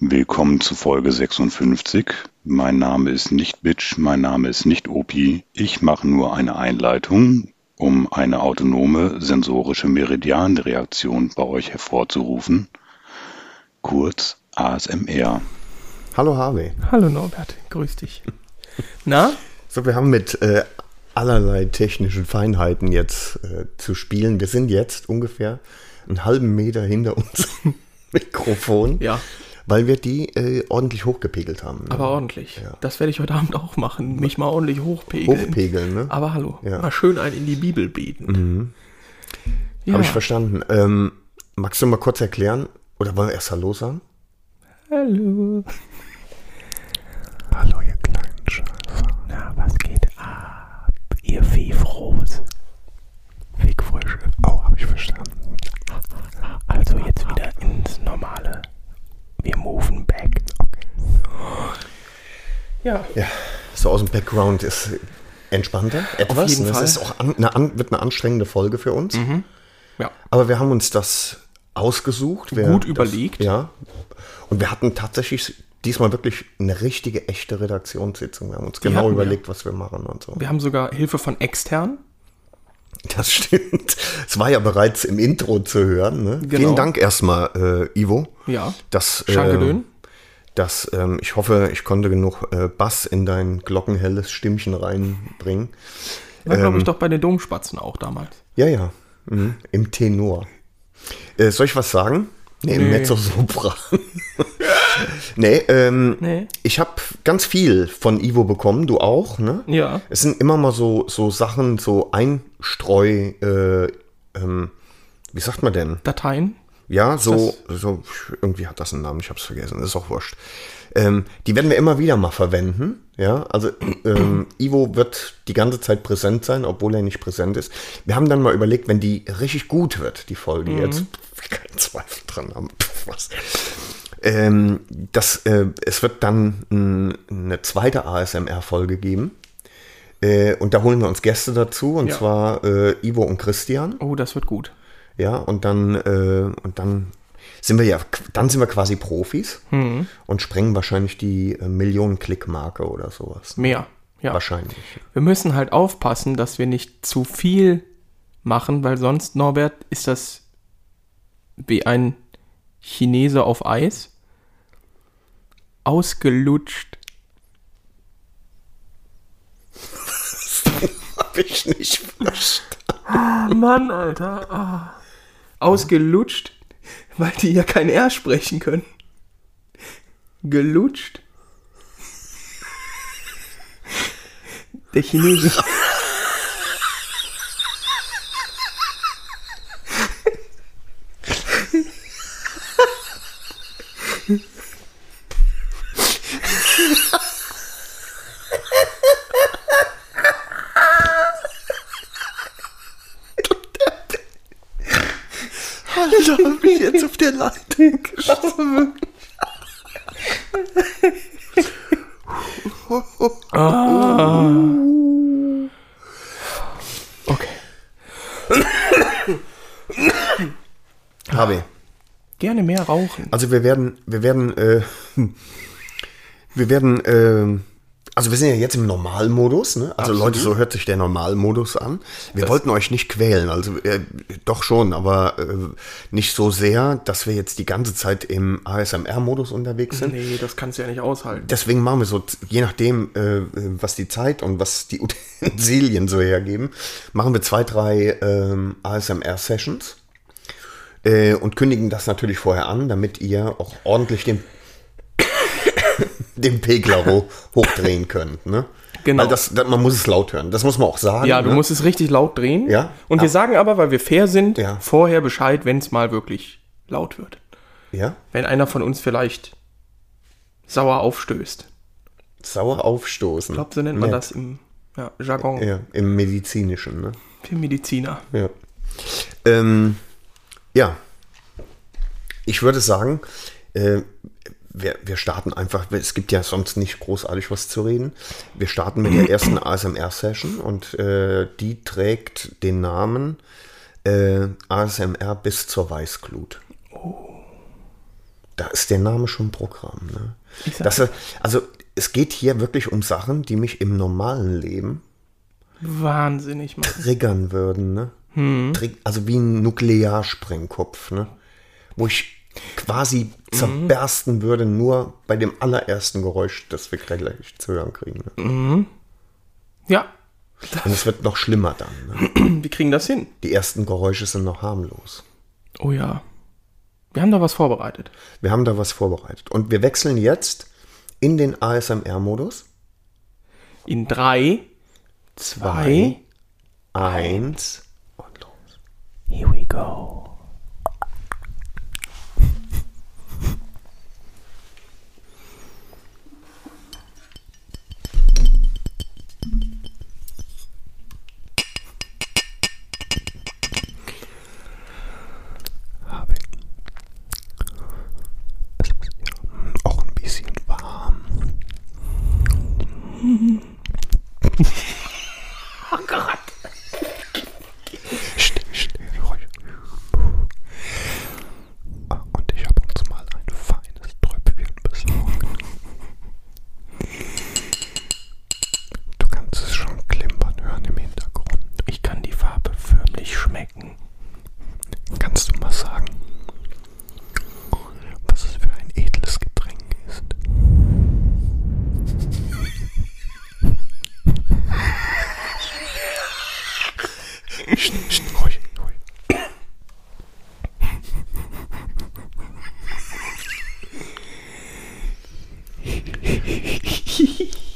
Willkommen zu Folge 56. Mein Name ist nicht Bitch, mein Name ist nicht Opi. Ich mache nur eine Einleitung, um eine autonome sensorische Meridianreaktion bei euch hervorzurufen. Kurz ASMR. Hallo Harvey. Hallo Norbert, grüß dich. Na? So, wir haben mit äh, allerlei technischen Feinheiten jetzt äh, zu spielen. Wir sind jetzt ungefähr einen halben Meter hinter unserem Mikrofon. Ja. Weil wir die äh, ordentlich hochgepegelt haben. Ne? Aber ordentlich. Ja. Das werde ich heute Abend auch machen. Mich mal ordentlich hochpegeln. Hochpegeln, ne? Aber hallo. Ja. Mal schön ein in die Bibel beten. Mhm. Ja. Habe ich verstanden. Ähm, magst du mal kurz erklären? Oder wollen wir erst Hallo sagen? Hallo. Hallo, ihr kleinen Scheißer. Na, was geht ab? Ihr Viehfrohs. Fickfrösche. Oh, habe ich verstanden. Also jetzt wieder ins Normale. Wir moven back. Ja. Ja, so aus dem Background ist entspannter. Etwas. jeden ne? Fall. Es ist auch an, eine, an, wird eine anstrengende Folge für uns. Ja. Aber wir haben uns das ausgesucht. Wer Gut das, überlegt. Ja. Und wir hatten tatsächlich diesmal wirklich eine richtige, echte Redaktionssitzung. Wir haben uns genau hatten wir. überlegt, was wir machen und so. Wir haben sogar Hilfe von extern. Das stimmt. Es war ja bereits im Intro zu hören. Ne? Genau. Vielen Dank erstmal, äh, Ivo. Ja. Das, äh, das, ähm, ich hoffe, ich konnte genug äh, Bass in dein glockenhelles Stimmchen reinbringen. War, glaube Ähm. ich, doch bei den Domspatzen auch damals. Ja, ja. Mhm. Im Tenor. Äh, soll ich was sagen? Nee, Nee. Mezzosopran. nee, ähm, Nee. ich habe ganz viel von Ivo bekommen, du auch, ne? Ja. Es sind immer mal so, so Sachen, so Einstreu, äh, ähm, wie sagt man denn? Dateien. Ja, so, so, irgendwie hat das einen Namen, ich hab's vergessen, ist auch wurscht. Ähm, die werden wir immer wieder mal verwenden, ja, also ähm, Ivo wird die ganze Zeit präsent sein, obwohl er nicht präsent ist. Wir haben dann mal überlegt, wenn die richtig gut wird, die Folge jetzt, pf, keinen Zweifel dran haben, was. Ähm, das, äh, es wird dann mh, eine zweite ASMR-Folge geben. Äh, und da holen wir uns Gäste dazu, und Ja. zwar äh, Ivo und Christian. Oh, das wird gut. Ja, und dann, äh, und dann sind wir ja, dann sind wir quasi Profis und sprengen wahrscheinlich die äh, Millionen-Klick-Marke oder sowas. Mehr. Ja. Wahrscheinlich. Wir müssen halt aufpassen, dass wir nicht zu viel machen, weil sonst, Norbert, ist das wie ein Chinese auf Eis. Ausgelutscht. Hab ich nicht verstanden. Oh Mann, Alter. Ah. Ausgelutscht, weil die ja kein R sprechen können. Gelutscht. Der Chinese. Alter, hab ich jetzt auf der Leitung geschossen. Okay. Harvey, Gerne mehr rauchen. also wir werden, wir werden, äh, wir werden, äh, also wir sind ja jetzt im Normalmodus, ne? Also Leute, so hört sich der Normalmodus an. Wir wollten euch nicht quälen, also äh, doch schon, aber äh, nicht so sehr, dass wir jetzt die ganze Zeit im ASMR-Modus unterwegs sind. Nee, das kannst du ja nicht aushalten. Deswegen machen wir so, je nachdem, äh, was die Zeit und was die Utensilien so hergeben, machen wir zwei, drei ähm, ASMR-Sessions äh, und kündigen das natürlich vorher an, damit ihr auch ordentlich den, den Pegler ho hochdrehen könnt. Ne? Genau. Weil das, man muss es laut hören. Das muss man auch sagen. Ja, du ne? musst es richtig laut drehen. Ja. Und wir sagen aber, weil wir fair sind, Ja. vorher Bescheid, wenn es mal wirklich laut wird. Ja? Wenn einer von uns vielleicht sauer aufstößt. Sauer aufstoßen. Ich glaube, so nennt man Ja. das im ja, Jargon Ja, im Medizinischen. Ne? für Mediziner. Ja. Ähm, ja. Ich würde sagen, äh, wir, wir starten einfach, es gibt ja sonst nicht großartig was zu reden. Wir starten mit der ersten ASMR-Session und äh, die trägt den Namen äh, ASMR bis zur Weißglut. da ist der Name schon Programm. Ne? Das, also es geht hier wirklich um Sachen, die mich im normalen Leben Wahnsinnig machen. triggern würden. Ne? Tri- Also wie ein Nuklearsprengkopf. Ne? Wo ich quasi zerbersten würde, nur bei dem allerersten Geräusch, das wir gleich zu hören kriegen. Ne? Ja, Und es wird noch schlimmer dann. Ne? wir kriegen das hin. Die ersten Geräusche sind noch harmlos. Oh ja. Wir haben da was vorbereitet. Wir haben da was vorbereitet. Und wir wechseln jetzt in den ASMR-Modus. In drei, zwei, Eins und los. here we go.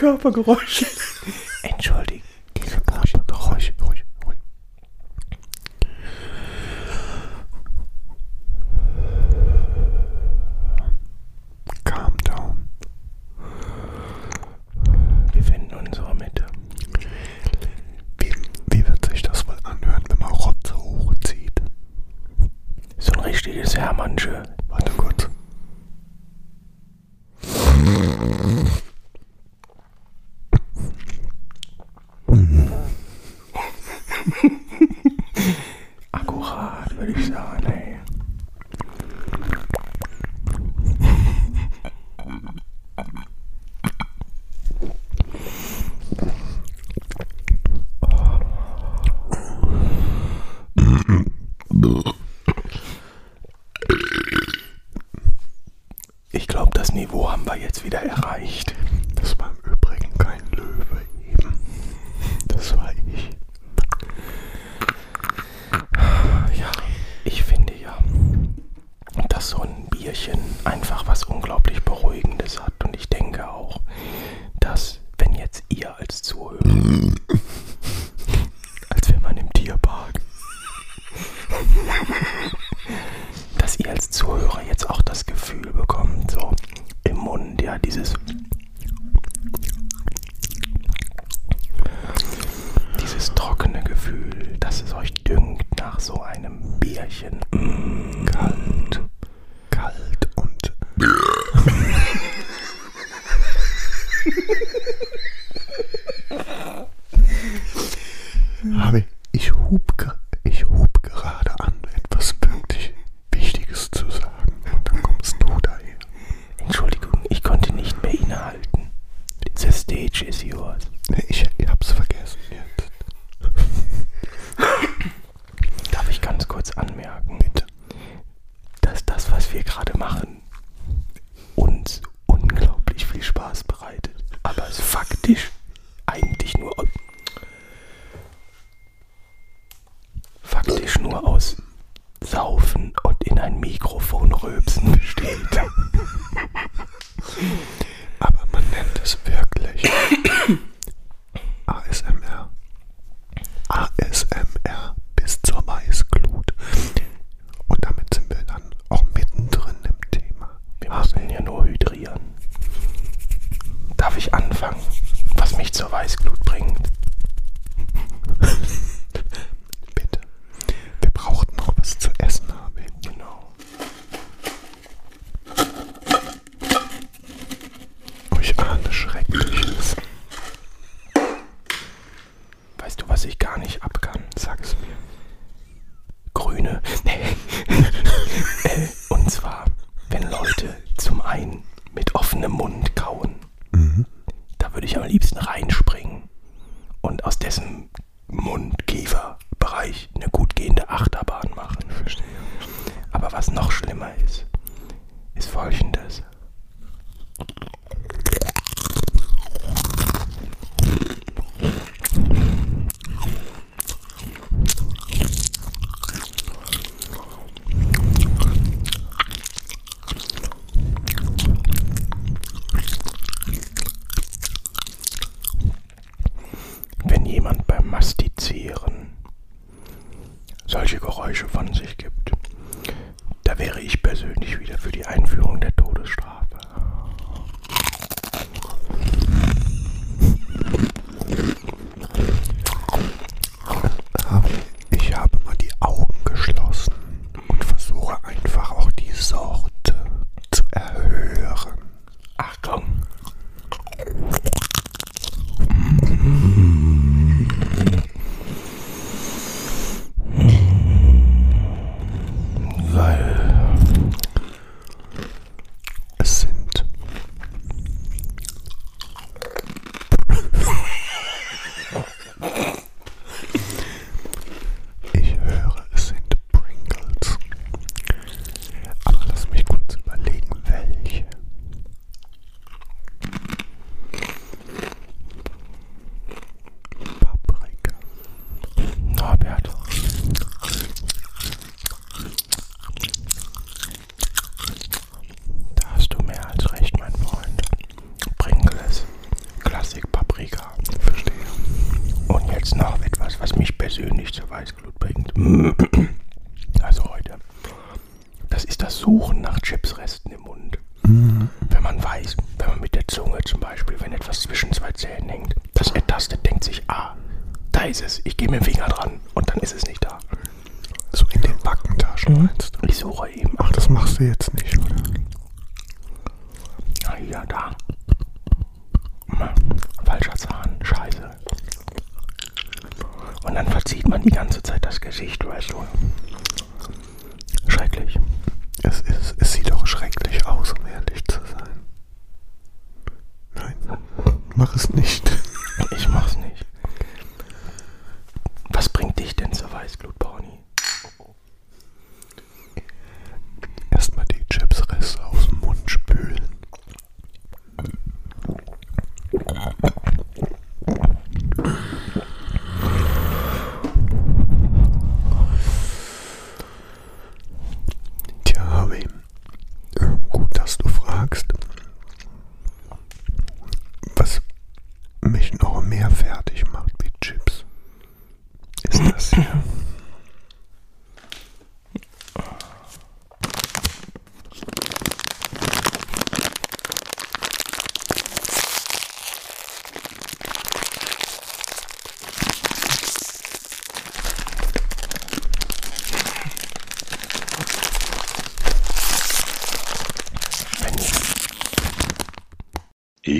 Körpergeräusche.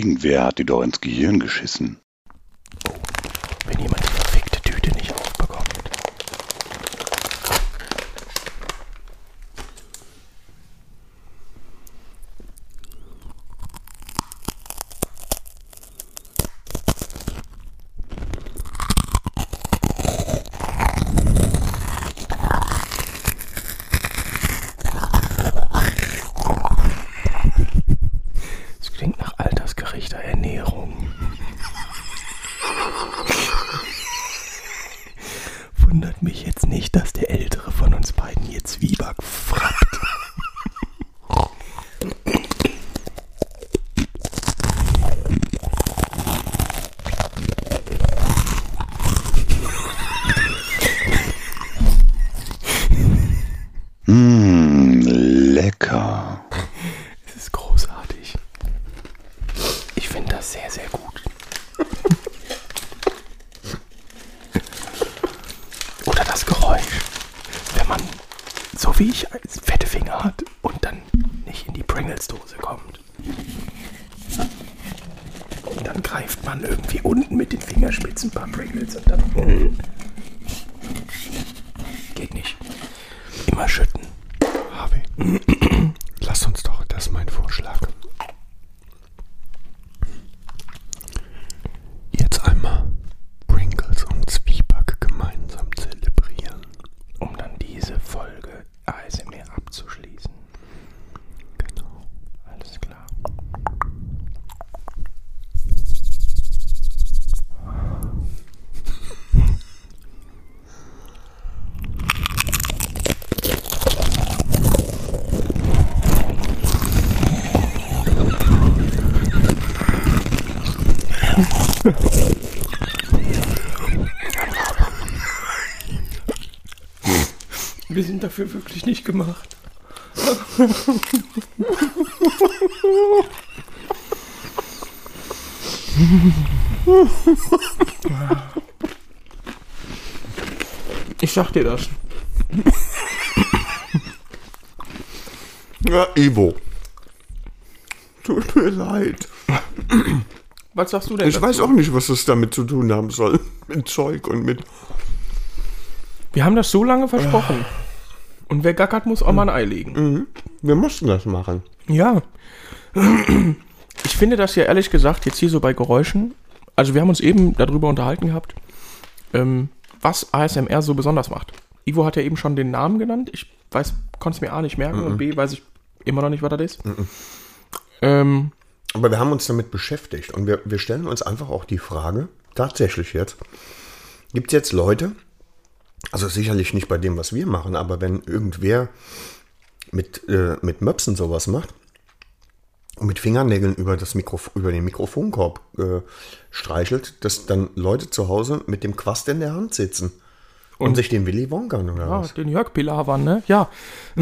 Irgendwer hat dir doch ins Gehirn geschissen. フフフ。Sind dafür wirklich nicht gemacht. Ich sag dir das. Ja, Ivo. Tut mir leid. Was sagst du denn? Ich dazu? weiß auch nicht, was das damit zu tun haben soll. Mit Zeug und mit. Wir haben das so lange versprochen. Und wer gackert, muss auch mal ein Ei legen. Wir mussten das machen. Ja. Ich finde das ja ehrlich gesagt jetzt hier so bei Geräuschen. Also wir haben uns eben darüber unterhalten gehabt, ähm, was ASMR so besonders macht. Ivo hat ja eben schon den Namen genannt. Ich weiß, konnte es mir A nicht merken und B weiß ich immer noch nicht, was das ist. Ähm, Aber wir haben uns damit beschäftigt und wir, wir stellen uns einfach auch die Frage, tatsächlich jetzt, gibt es jetzt Leute, also sicherlich nicht bei dem, was wir machen, aber wenn irgendwer mit, äh, mit Möpsen sowas macht, und mit Fingernägeln über, das Mikrof über den Mikrofonkorb äh, streichelt, dass dann Leute zu Hause mit dem Quast in der Hand sitzen und, sich den Willy Wonkern oder Ah, was? den Jörg Pilawan, ne? Ja.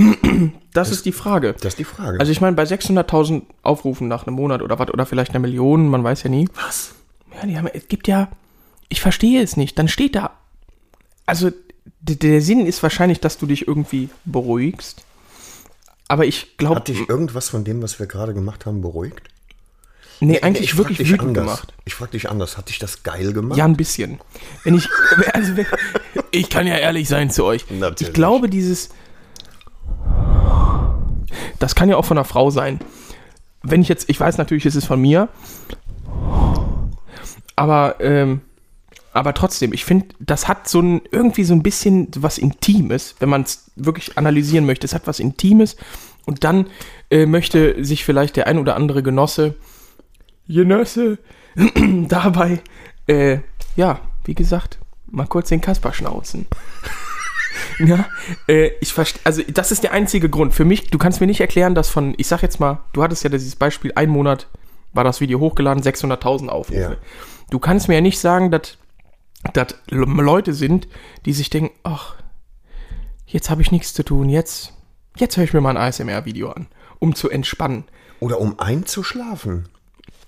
Das, ist die Frage. Das ist die Frage. Also ich meine, bei 600.000 Aufrufen nach einem Monat oder was, oder vielleicht einer Million, man weiß ja nie. was? Ja, die haben, es gibt ja, ich verstehe es nicht. Dann steht da, also der Sinn ist wahrscheinlich, dass du dich irgendwie beruhigst. Aber ich glaube, Hat dich irgendwas von dem, was wir gerade gemacht haben, beruhigt? nee, eigentlich frag wirklich wütend anders. gemacht. Ich frag dich anders. Hat dich das geil gemacht? Ja, ein bisschen. Wenn ich, also wenn, ich kann ja ehrlich sein zu euch. Natürlich. Ich glaube, dieses, das kann ja auch von einer Frau sein. Wenn ich jetzt, ich weiß natürlich, es ist von mir, aber, ähm, aber trotzdem, ich finde, das hat so ein, irgendwie so ein bisschen was Intimes, wenn man es wirklich analysieren möchte. Es hat was Intimes und dann äh, möchte sich vielleicht der ein oder andere Genosse, Genosse, dabei, äh, ja, wie gesagt, mal kurz den Kasper schnauzen. ja, äh, ich verstehe, also das ist der einzige Grund. Für mich, du kannst mir nicht erklären, dass von, ich sag jetzt mal, du hattest ja dieses Beispiel, ein Monat war das Video hochgeladen, 600.000 Aufrufe. Ja. Du kannst mir ja nicht sagen, dass das Leute sind, die sich denken, ach, jetzt habe ich nichts zu tun, jetzt, jetzt höre ich mir mal ein ASMR-Video an, um zu entspannen. Oder um einzuschlafen?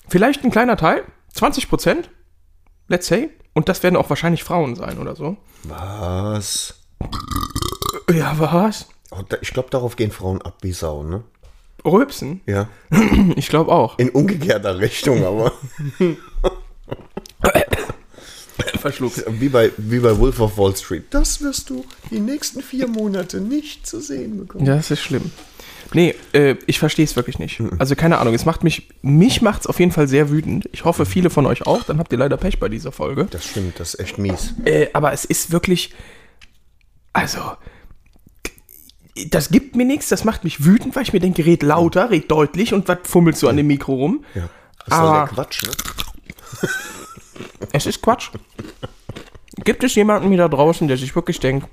Vielleicht ein kleiner Teil, 20 Prozent, let's say, und das werden auch wahrscheinlich Frauen sein oder so. Was? Ja, was? Oh, Ich glaube, darauf gehen Frauen ab wie Sau, ne? Rülpsen? Ja. Ich glaube auch. In umgekehrter Richtung, aber Verschluckt. wie bei, wie bei Wolf of Wall Street. Das wirst du die nächsten vier Monate nicht zu sehen bekommen. Ja, das ist schlimm. Nee, äh, ich verstehe es wirklich nicht. Also keine Ahnung, es macht mich, mich macht es auf jeden Fall sehr wütend. Ich hoffe, viele von euch auch. Dann habt ihr leider Pech bei dieser Folge. Das stimmt, das ist echt mies. Äh, aber es ist wirklich, also, das gibt mir nichts, das macht mich wütend, weil ich mir denke, red lauter, red deutlich und was fummelst du an dem Mikro rum? Ja. Das ist ja der Quatsch, ne? Es ist Quatsch. Gibt es jemanden mir da draußen, der sich wirklich denkt,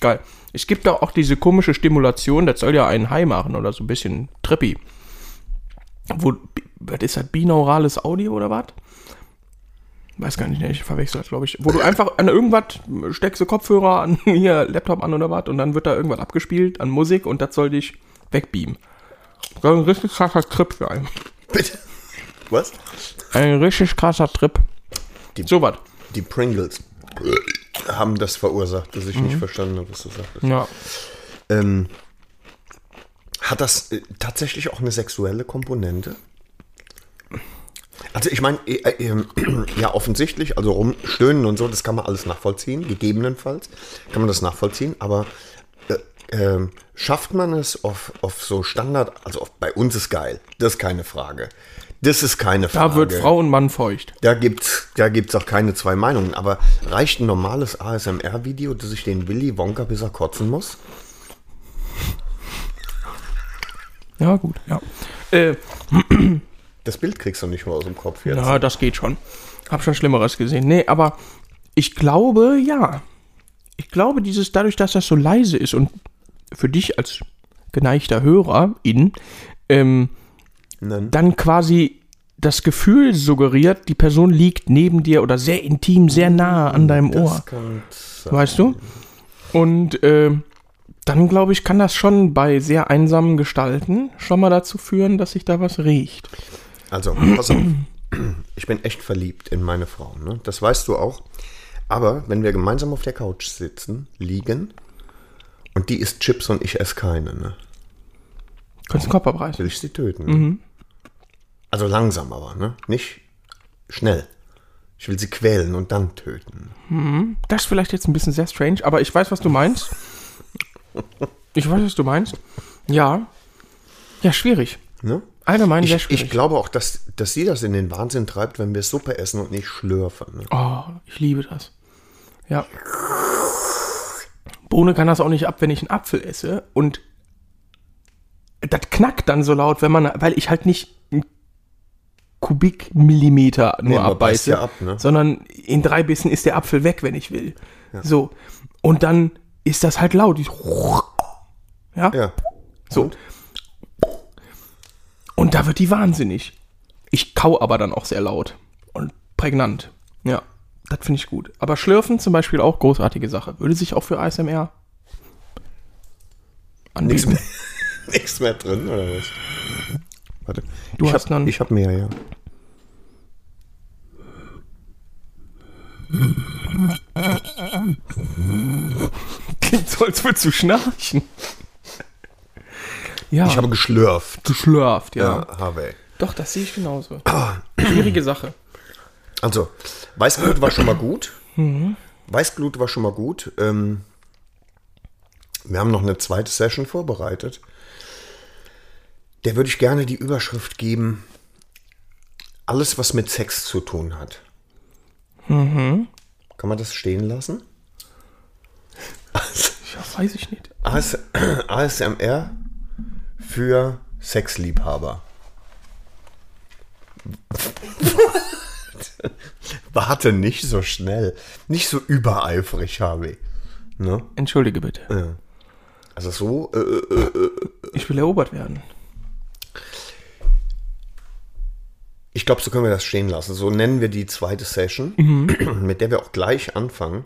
geil. Es gibt da auch diese komische Stimulation, das soll ja einen High machen oder so ein bisschen trippy. Wo, was ist das, binaurales Audio oder was? Weiß gar nicht, ich verwechsel das, glaube ich. Wo du einfach an irgendwas steckst du Kopfhörer an, hier Laptop an oder was und dann wird da irgendwas abgespielt an Musik und das soll dich wegbeamen. Soll ein richtig krasser Trip sein. Bitte. Was? Ein richtig krasser Trip. Die- so was. Die Pringles haben das verursacht, dass ich nicht verstanden habe, was du sagtest. Ja. Ähm, hat das äh, tatsächlich auch eine sexuelle Komponente? Also ich meine, äh, äh, ähm, ja offensichtlich, also rumstöhnen und so, das kann man alles nachvollziehen, gegebenenfalls kann man das nachvollziehen, aber äh, ähm, schafft man es auf, auf so Standard, also auf, bei uns ist geil, das ist keine Frage. Das ist keine Frage. Da wird Frau und Mann feucht. Da gibt's, da gibt's auch keine zwei Meinungen. Aber reicht ein normales ASMR-Video, dass ich den Willy Wonka bis er kotzen muss? Ja, gut, ja. Äh, Das Bild kriegst du nicht mehr aus dem Kopf jetzt. ja, das geht schon. Hab schon Schlimmeres gesehen. Nee, aber ich glaube, ja. Ich glaube, dieses, dadurch, dass das so leise ist und für dich als geneigter Hörer in, ähm, Nein. dann quasi das Gefühl suggeriert, die Person liegt neben dir oder sehr intim, sehr nah an deinem Ohr. Das sein. Weißt du? Und äh, dann glaube ich, kann das schon bei sehr einsamen Gestalten schon mal dazu führen, dass sich da was riecht. Also, pass auf. Ich bin echt verliebt in meine Frau. Ne? Das weißt du auch. Aber wenn wir gemeinsam auf der Couch sitzen, liegen, und die isst Chips und ich esse keine, ne? Könntest du den Kopf abreißen. will ich sie töten. Ne? Also langsam aber, ne? Nicht schnell. Ich will sie quälen und dann töten. Das ist vielleicht jetzt ein bisschen sehr strange, aber ich weiß, was du meinst. Ich weiß, was du meinst. Ja. Ja, schwierig. Ne? Allgemein sehr Ich, schwierig. ich glaube auch, dass, dass sie das in den Wahnsinn treibt, wenn wir Suppe essen und nicht schlürfen. Ne? oh, ich liebe das. Ja. Bohne kann das auch nicht ab, wenn ich einen Apfel esse und das knackt dann so laut, wenn man, weil ich halt nicht einen Kubikmillimeter nur Nee, abbeiße, ja ab, ne? sondern in drei Bissen ist der Apfel weg, wenn ich will. So. Und dann ist das halt laut. Ja. Ja. So. Und? Und da wird die wahnsinnig. Ich kau aber dann auch sehr laut und prägnant. Ja, das finde ich gut. Aber Schlürfen zum Beispiel auch großartige Sache. Würde sich auch für ASMR Nichts anbieten. mehr, nichts mehr drin, oder was? Warte. Du ich hast hab, noch einen- Ich hab mehr, ja. Klingt so, als würdest du schnarchen. Ja, Ich habe geschlürft. geschlürft, ja. Ja, habe. Doch, das sehe ich genauso. Schwierige Sache. Also, Weißglut war schon mal gut. Weißglut war schon mal gut. Ähm, wir haben noch eine zweite Session vorbereitet. Der würde ich gerne die Überschrift geben: Alles, was mit Sex zu tun hat. Kann man das stehen lassen? Ja, weiß ich nicht. AS ASMR für Sexliebhaber. Warte nicht so schnell. Nicht so übereifrig, Harvey. Ne? Entschuldige bitte. Ja. Also so, äh, äh, Ich will erobert werden. Ich glaube, so können wir das stehen lassen. So nennen wir die zweite Session, mit der wir auch gleich anfangen.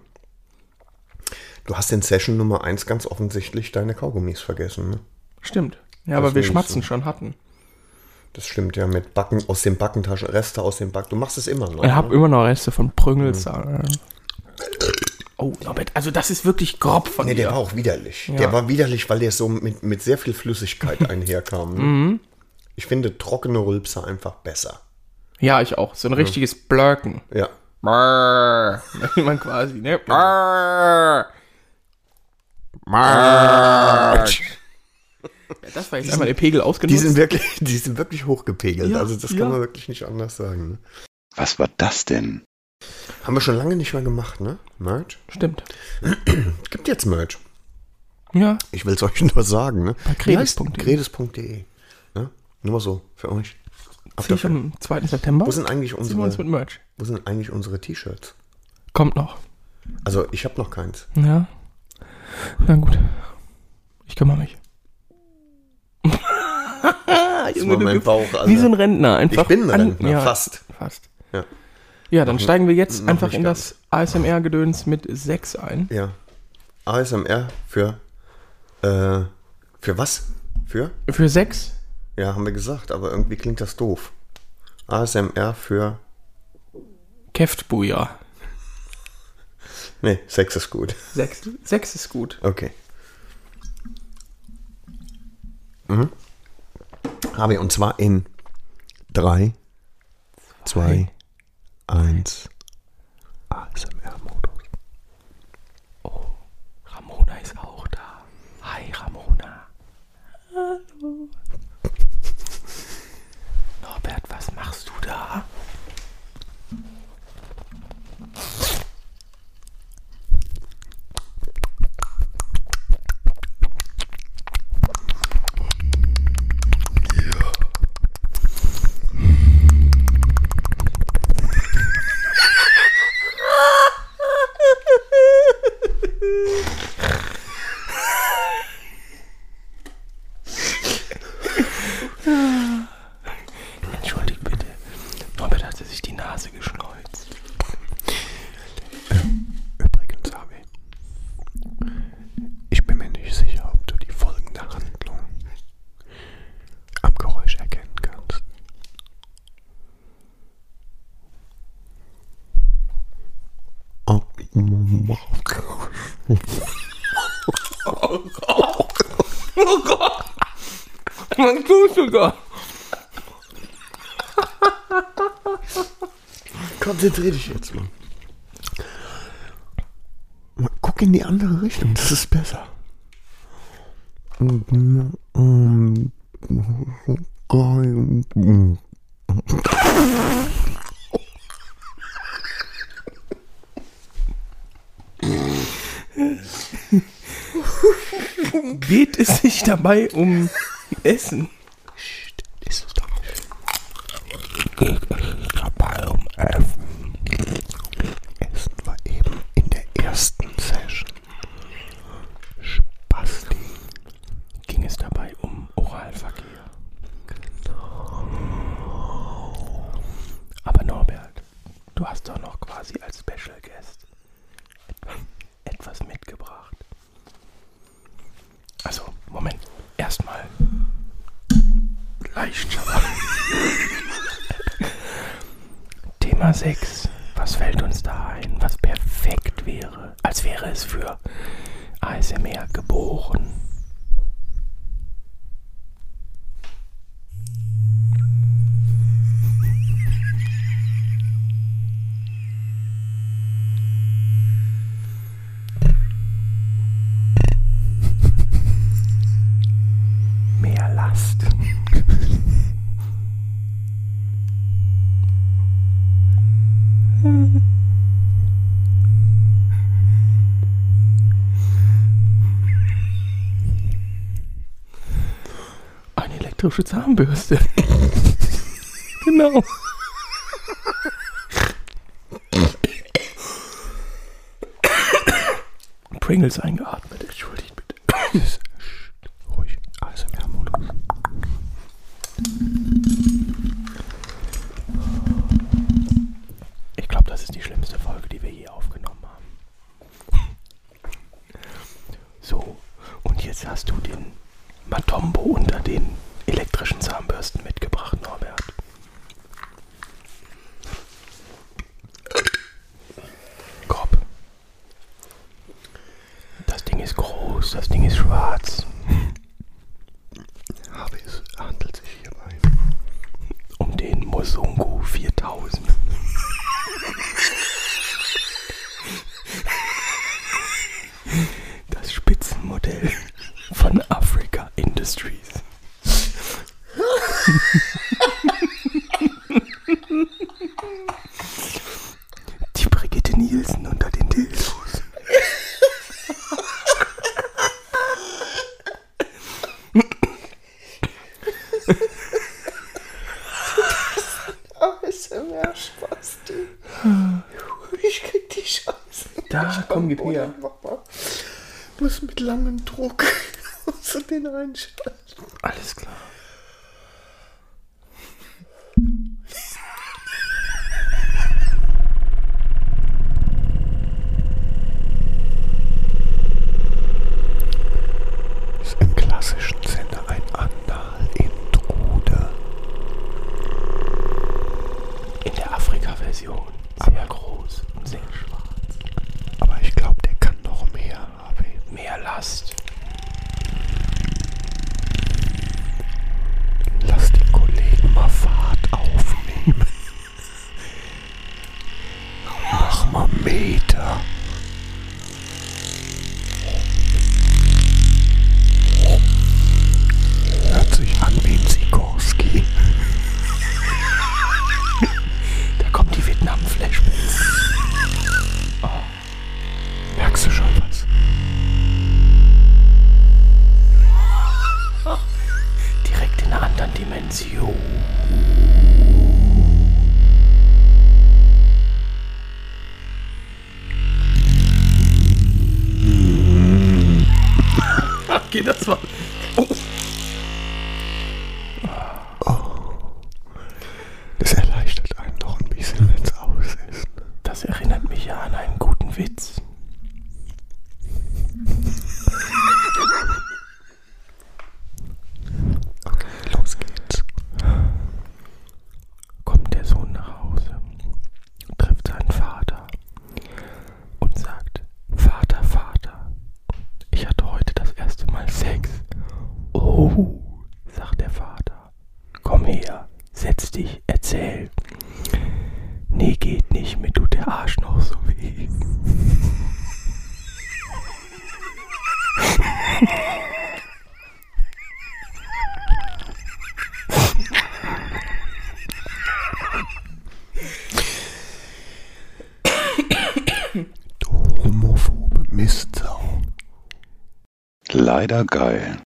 Du hast in Session Nummer 1 ganz offensichtlich deine Kaugummis vergessen. Ne? Stimmt. Ja, aber wir schmatzen so. schon hatten. Das stimmt ja mit Backen aus den Backentaschen, Reste aus dem Back. Du machst es immer noch. Ich habe ne? immer noch Reste von Prüngels. da. Oh, Norbert, also das ist wirklich grob von Nee, der dir. war auch widerlich. Ja. Der war widerlich, weil der so mit, mit sehr viel Flüssigkeit einherkam. Ne? Mhm. Ich finde trockene Rülpser einfach besser. Ja, ich auch. So ein richtiges Blöcken. Ja. Brrr. Man quasi, ne? Brrr. Brrr. Ja, das war jetzt einmal der Pegel Die ausgenutzt. sind wirklich, die sind wirklich hochgepegelt. Ja, also das ja. kann man wirklich nicht anders sagen. Ne? Was war das denn? Haben wir schon lange nicht mehr gemacht, ne? Merch? Stimmt. Gibt jetzt Merch. Ja, Ich will es euch nur sagen, ne? Bei credes.de. credes.de. Ne? Nur mal so, für euch. Auf zieh ich dafür. am 2. September. Wo sind eigentlich wir uns mit unsere, Merch. wo sind eigentlich unsere T-Shirts? Kommt noch. Also ich habe noch keins. Ja. Na gut. Ich kümmere mich. Das war mein Bauch, Alter. Wie so ein Rentner. Einfach Ich bin ein an- Rentner, ja, fast. Fast. Ja. Ja, dann steigen wir jetzt einfach in das ASMR-Gedöns mit 6 ein. Ja. ASMR für, äh, für was? Für? Für 6? Ja, haben wir gesagt, aber irgendwie klingt das doof. ASMR für, Keftbuja. nee, Sex ist gut. 6. 6 ist gut. Okay. Mhm. Habe und zwar in 3, 2, 1. ASMR-Modus. Ramona ist auch da. Hi, Ramona. Hallo. Woo! Da? Konzentrier dich jetzt mal. Mal Guck in die andere Richtung, das ist besser. Geht es sich dabei um Essen? elektrische Zahnbürste. genau. langen Druck so den Einschlag. leider geil.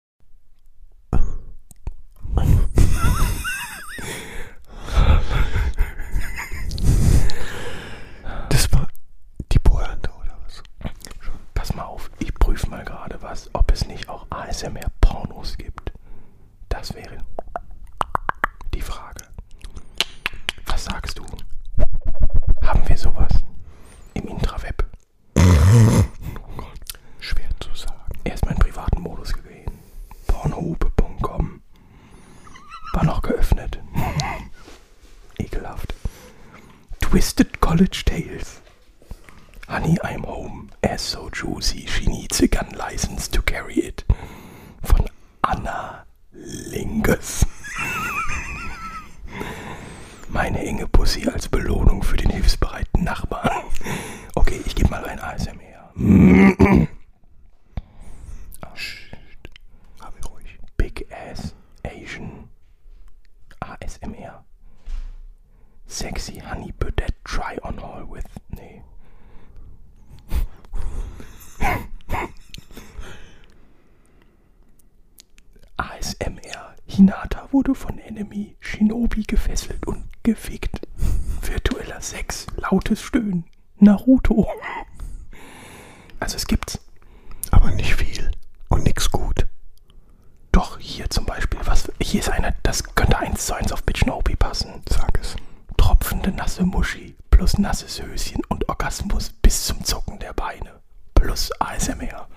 Orgasmus bis zum Zucken der Beine plus ASMR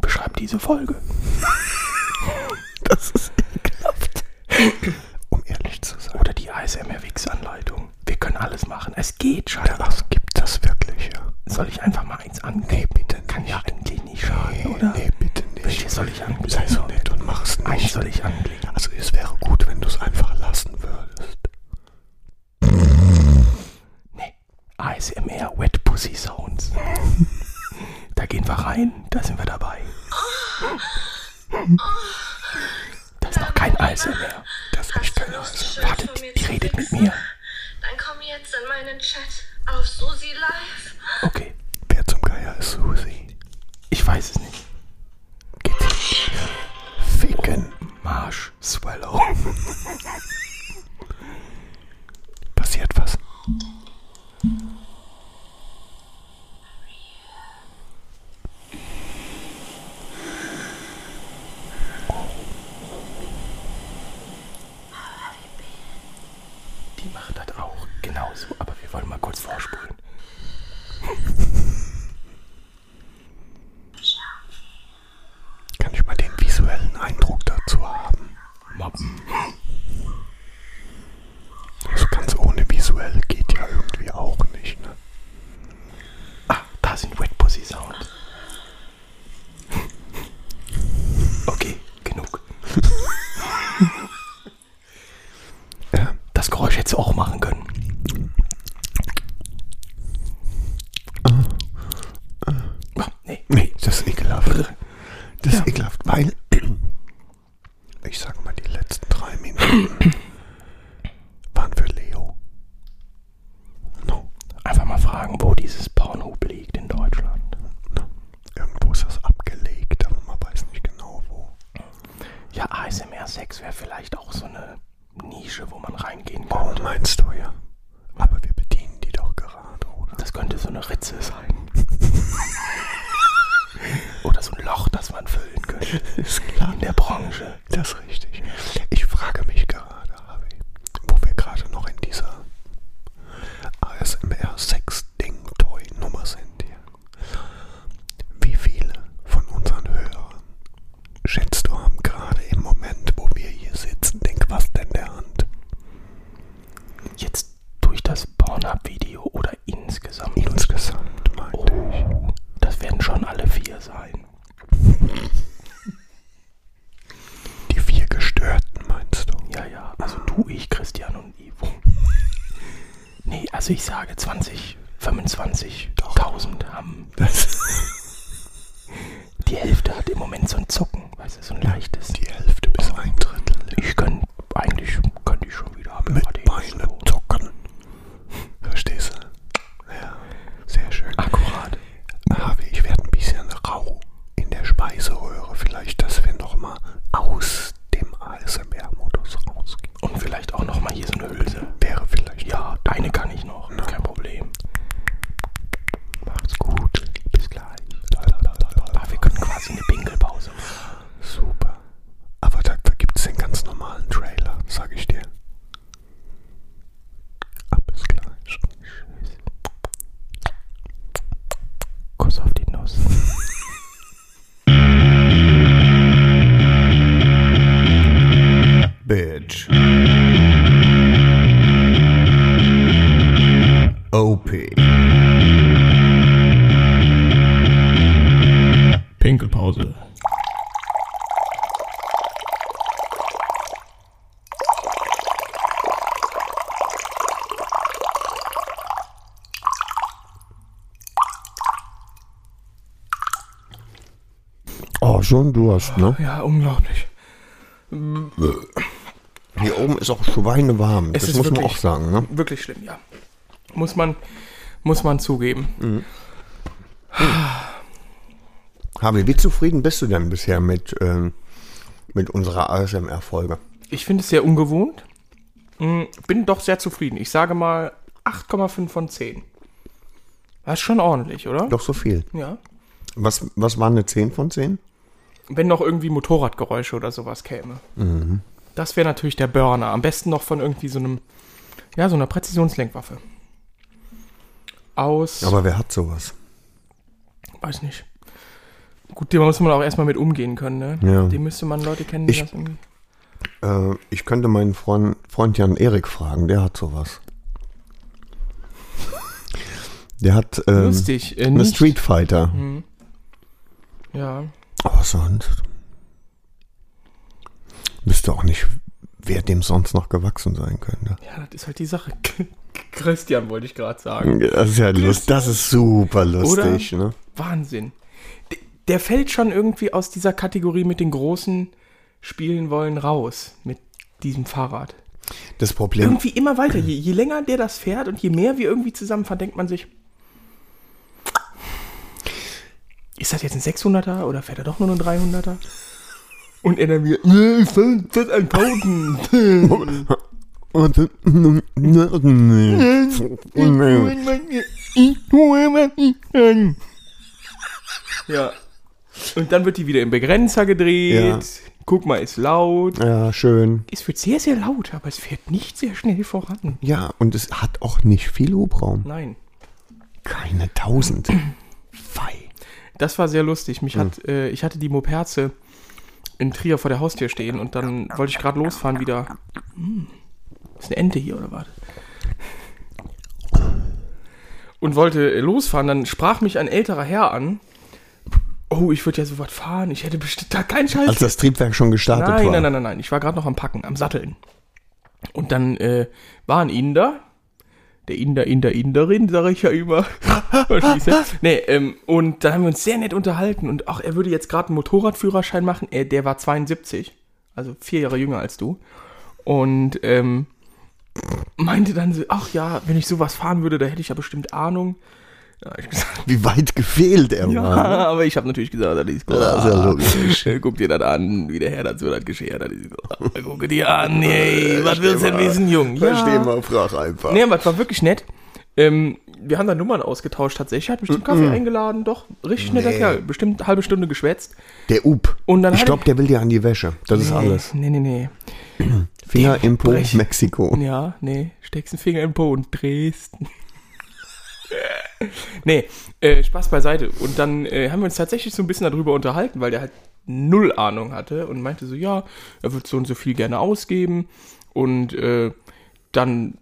beschreiben diese Folge. das ist ekelhaft. um ehrlich zu sein. Oder die ASMR-Wix-Anleitung. Wir können alles machen. Es geht Scheiße. Ist klar. In der Branche, das ist richtig. Schon Durst, ne? Ja, unglaublich. Hier oben ist auch schweinewarm. Es das muss man wirklich- auch sagen, ne? Wirklich schlimm, ja. Muss man, muss man zugeben. Harvey, wie zufrieden bist du denn bisher mit, ähm, mit unserer ASMR-Folge? Ich finde es sehr ungewohnt. Mm, Bin doch sehr zufrieden. Ich sage mal 8,5 von 10. Das ist schon ordentlich, oder? Doch so viel. Ja. Was, was war eine 10 von 10? Wenn noch irgendwie Motorradgeräusche oder sowas käme. Das wäre natürlich der Burner. Am besten noch von irgendwie so einem, ja, so einer Präzisionslenkwaffe. Aus, Aber wer hat sowas? weiß nicht. Gut, dem muss man auch erstmal mit umgehen können, ne? Ja. Dem müsste man Leute kennen, die Ich- das irgendwie. Äh, ich könnte meinen Freund, Freund Jan Erik fragen, der hat sowas. Der hat ähm, Lustig. Äh, eine Street Fighter. Ja. Aber sonst. Wüsste auch nicht, wer dem sonst noch gewachsen sein könnte. Ja, das ist halt die Sache. Christian wollte ich gerade sagen. Das ist ja lustig. Das ist super lustig, ne? Wahnsinn. Der fällt schon irgendwie aus dieser Kategorie mit den großen Spielen wollen raus. Mit diesem Fahrrad. Das Problem. Irgendwie immer weiter. Je, je länger der das fährt und je mehr wir irgendwie zusammen fahren, denkt man sich, ist das jetzt ein 600er oder fährt er doch nur einen 300er? Und er dann wieder, nee, ich fährt ein 1000. Ja. Und dann wird die wieder im Begrenzer gedreht. Ja. Guck mal, ist laut. Ja, schön. Es wird sehr, sehr laut, aber es fährt nicht sehr schnell voran. Ja, und es hat auch nicht viel Hubraum. Nein. Keine tausend. Fei. Das war sehr lustig. Mich hat, äh, ich hatte die Moperze in Trier vor der Haustür stehen und dann wollte ich gerade losfahren wieder. Hm, ist eine Ente hier oder was? Und wollte äh, losfahren, dann sprach mich ein älterer Herr an. Oh, ich würde ja so was fahren. Ich hätte bestimmt da keinen Scheiß. Als das Triebwerk schon gestartet nein, war. nein, nein, nein, nein. Ich war gerade noch am Packen, am Satteln. Und dann äh, war ein Inder. Der Inder, Inder, Inderin, sage ich ja immer. Nee, ähm, und dann haben wir uns sehr nett unterhalten. Und auch er würde jetzt gerade einen Motorradführerschein machen. Er, der war 72, also vier Jahre jünger als du. Und ähm, meinte dann so, ach ja, wenn ich sowas fahren würde, da hätte ich ja bestimmt Ahnung. Ja, gesagt, Wie weit gefehlt er ja, war. aber ich habe natürlich gesagt, das ist Ja, ist ja logisch. Guck dir das an, wie der Herr dazu das geschert hat. So, Guck dir an, ey, was willst du denn wissen, Jung? Versteh mal, frag einfach. Nee, aber es war wirklich nett. Ähm, wir haben da Nummern ausgetauscht tatsächlich. Hat bestimmt Kaffee eingeladen, doch. Richtig netter Nee. Kerl. Bestimmt eine halbe Stunde geschwätzt. Der Up. Und dann ich glaube, der will dir an die Wäsche. Das ist nee, alles. Nee, nee, nee. Finger im Po, Mexiko. Ja, nee. Steckst den Finger im Po und Dresden. Nee, äh, Spaß beiseite. Und dann äh, haben wir uns tatsächlich so ein bisschen darüber unterhalten, weil der halt null Ahnung hatte und meinte so, ja, er wird so und so viel gerne ausgeben und äh, dann,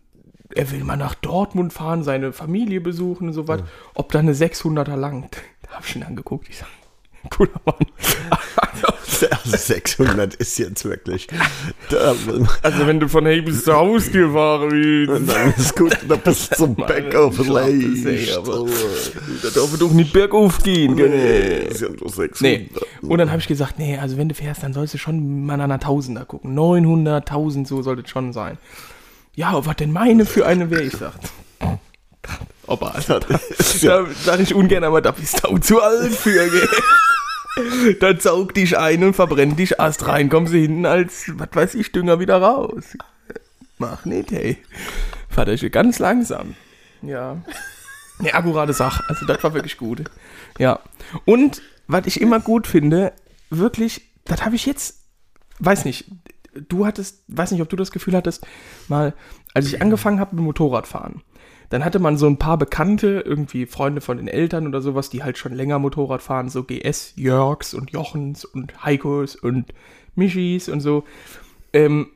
er will mal nach Dortmund fahren, seine Familie besuchen und so was, ob da eine 600er langt. Da hab ich ihn angeguckt, ich sag, cooler Mann. Also 600 ist jetzt wirklich. Da, also wenn du von hey bis zu Hause gefahren bist, dann ist gut, da bist du zum Bäcker vielleicht. aber- Da darf doch nicht bergauf gehen, gell? Nee, ist ja nur 600. Nee. Und dann habe ich gesagt, nee, also wenn du fährst, dann sollst du schon mal an einer Tausender gucken. 900, 1000, so sollte es schon sein. Ja, was denn meine für eine wäre, ich sag. Opa, also, da, da sag ich ungern, aber da bist du zu alt für, gell? Da saugt dich ein und verbrennt dich Ast rein, kommst du hinten als, was weiß ich, Dünger wieder raus. Mach nicht, hey. Vaterchen, ganz langsam. Ja. Ne, akkurate Sache. Also das war wirklich gut. Ja. Und was ich immer gut finde, wirklich, das habe ich jetzt, weiß nicht, du hattest, weiß nicht, ob du das Gefühl hattest, mal, als ich angefangen habe mit Motorradfahren, dann hatte man so ein paar Bekannte, irgendwie Freunde von den Eltern oder sowas, die halt schon länger Motorrad fahren, so GS, Jörgs und Jochens und Heikos und Mischis und so, ähm,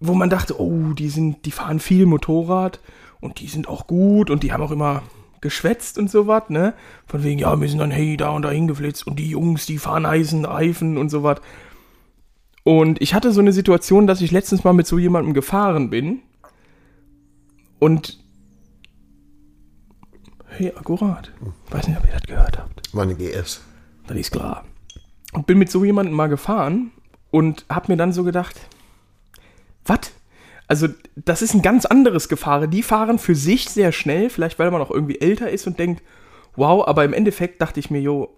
wo man dachte, oh, die sind, die fahren viel Motorrad und die sind auch gut und die haben auch immer geschwätzt und sowas, ne? Von wegen, ja, wir sind dann, hey, da und da hingeflitzt und die Jungs, die fahren heißen Reifen und sowas. Und ich hatte so eine Situation, dass ich letztens mal mit so jemandem gefahren bin. Und. Hey, akkurat. Weiß nicht, ob ihr das gehört habt. War eine GS. Das ist klar. Und bin mit so jemandem mal gefahren und hab mir dann so gedacht, was? Also, das ist ein ganz anderes Gefahre. Die fahren für sich sehr schnell, vielleicht weil man auch irgendwie älter ist und denkt, wow, aber im Endeffekt dachte ich mir, jo,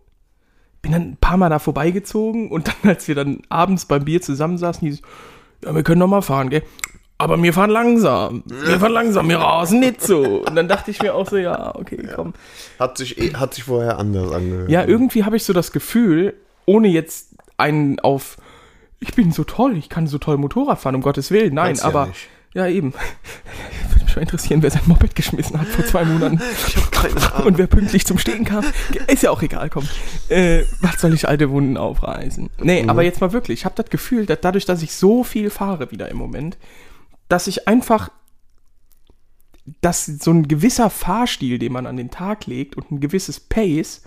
bin dann ein paar Mal da vorbeigezogen und dann, als wir dann abends beim Bier zusammensaßen, hieß es, ja, wir können noch mal fahren, gell? Aber wir fahren langsam. Wir fahren langsam, wir rasen nicht so. Und dann dachte ich mir auch so, ja, okay, komm. Hat sich, eh- hat sich vorher anders angehört. Ja, irgendwie habe ich so das Gefühl, ohne jetzt einen auf, ich bin so toll, ich kann so toll Motorrad fahren, um Gottes Willen. Nein, Kannst ja aber. nicht. Ja, eben. Würde mich mal interessieren, wer sein Moped geschmissen hat vor zwei Monaten. Ich habe keine Ahnung. Und wer pünktlich zum Stehen kam. Ist ja auch egal, komm. Äh, was soll ich alte Wunden aufreißen? Nee, Mhm. aber jetzt mal wirklich. Ich habe das Gefühl, dass dadurch, dass ich so viel fahre wieder im Moment, dass ich einfach, dass so ein gewisser Fahrstil, den man an den Tag legt und ein gewisses Pace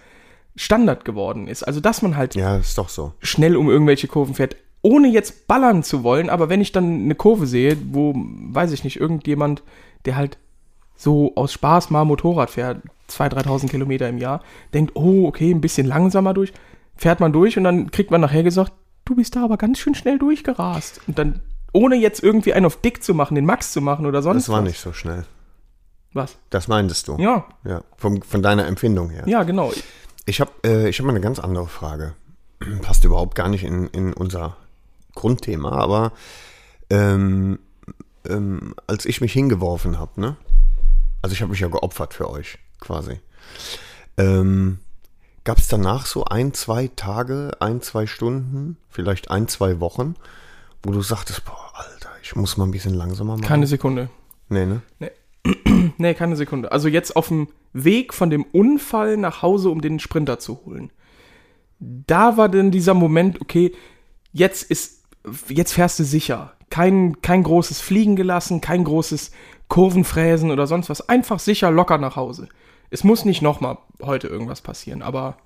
Standard geworden ist. Also, dass man halt Ja, ist doch so. schnell um irgendwelche Kurven fährt, ohne jetzt ballern zu wollen, aber wenn ich dann eine Kurve sehe, wo, weiß ich nicht, irgendjemand, der halt so aus Spaß mal Motorrad fährt, 2.000, 3.000 Kilometer im Jahr, denkt, oh, okay, ein bisschen langsamer durch, fährt man durch und dann kriegt man nachher gesagt, du bist da aber ganz schön schnell durchgerast. Und dann, ohne jetzt irgendwie einen auf dick zu machen, den Max zu machen oder sonst Das war was. nicht so schnell. Was? Das meintest du. Ja, Ja, vom, von deiner Empfindung her. ja, genau. Ich habe äh, ich hab mal eine ganz andere Frage. Passt überhaupt gar nicht in, in unser Grundthema, aber ähm, ähm, als ich mich hingeworfen habe, ne? Also ich habe mich ja geopfert für euch, quasi. Ähm, Gab es danach so ein, zwei Tage, ein, zwei Stunden, vielleicht ein, zwei Wochen, wo du sagtest, boah, Alter, ich muss mal ein bisschen langsamer machen? Keine Sekunde. Nee, ne? Nee, keine Sekunde. Also jetzt auf dem Weg von dem Unfall nach Hause, um den Sprinter zu holen. Da war dann dieser Moment, okay, jetzt ist, jetzt fährst du sicher. Kein, kein großes Fliegen gelassen, kein großes Kurvenfräsen oder sonst was. Einfach sicher, locker nach Hause. Es muss nicht nochmal heute irgendwas passieren, aber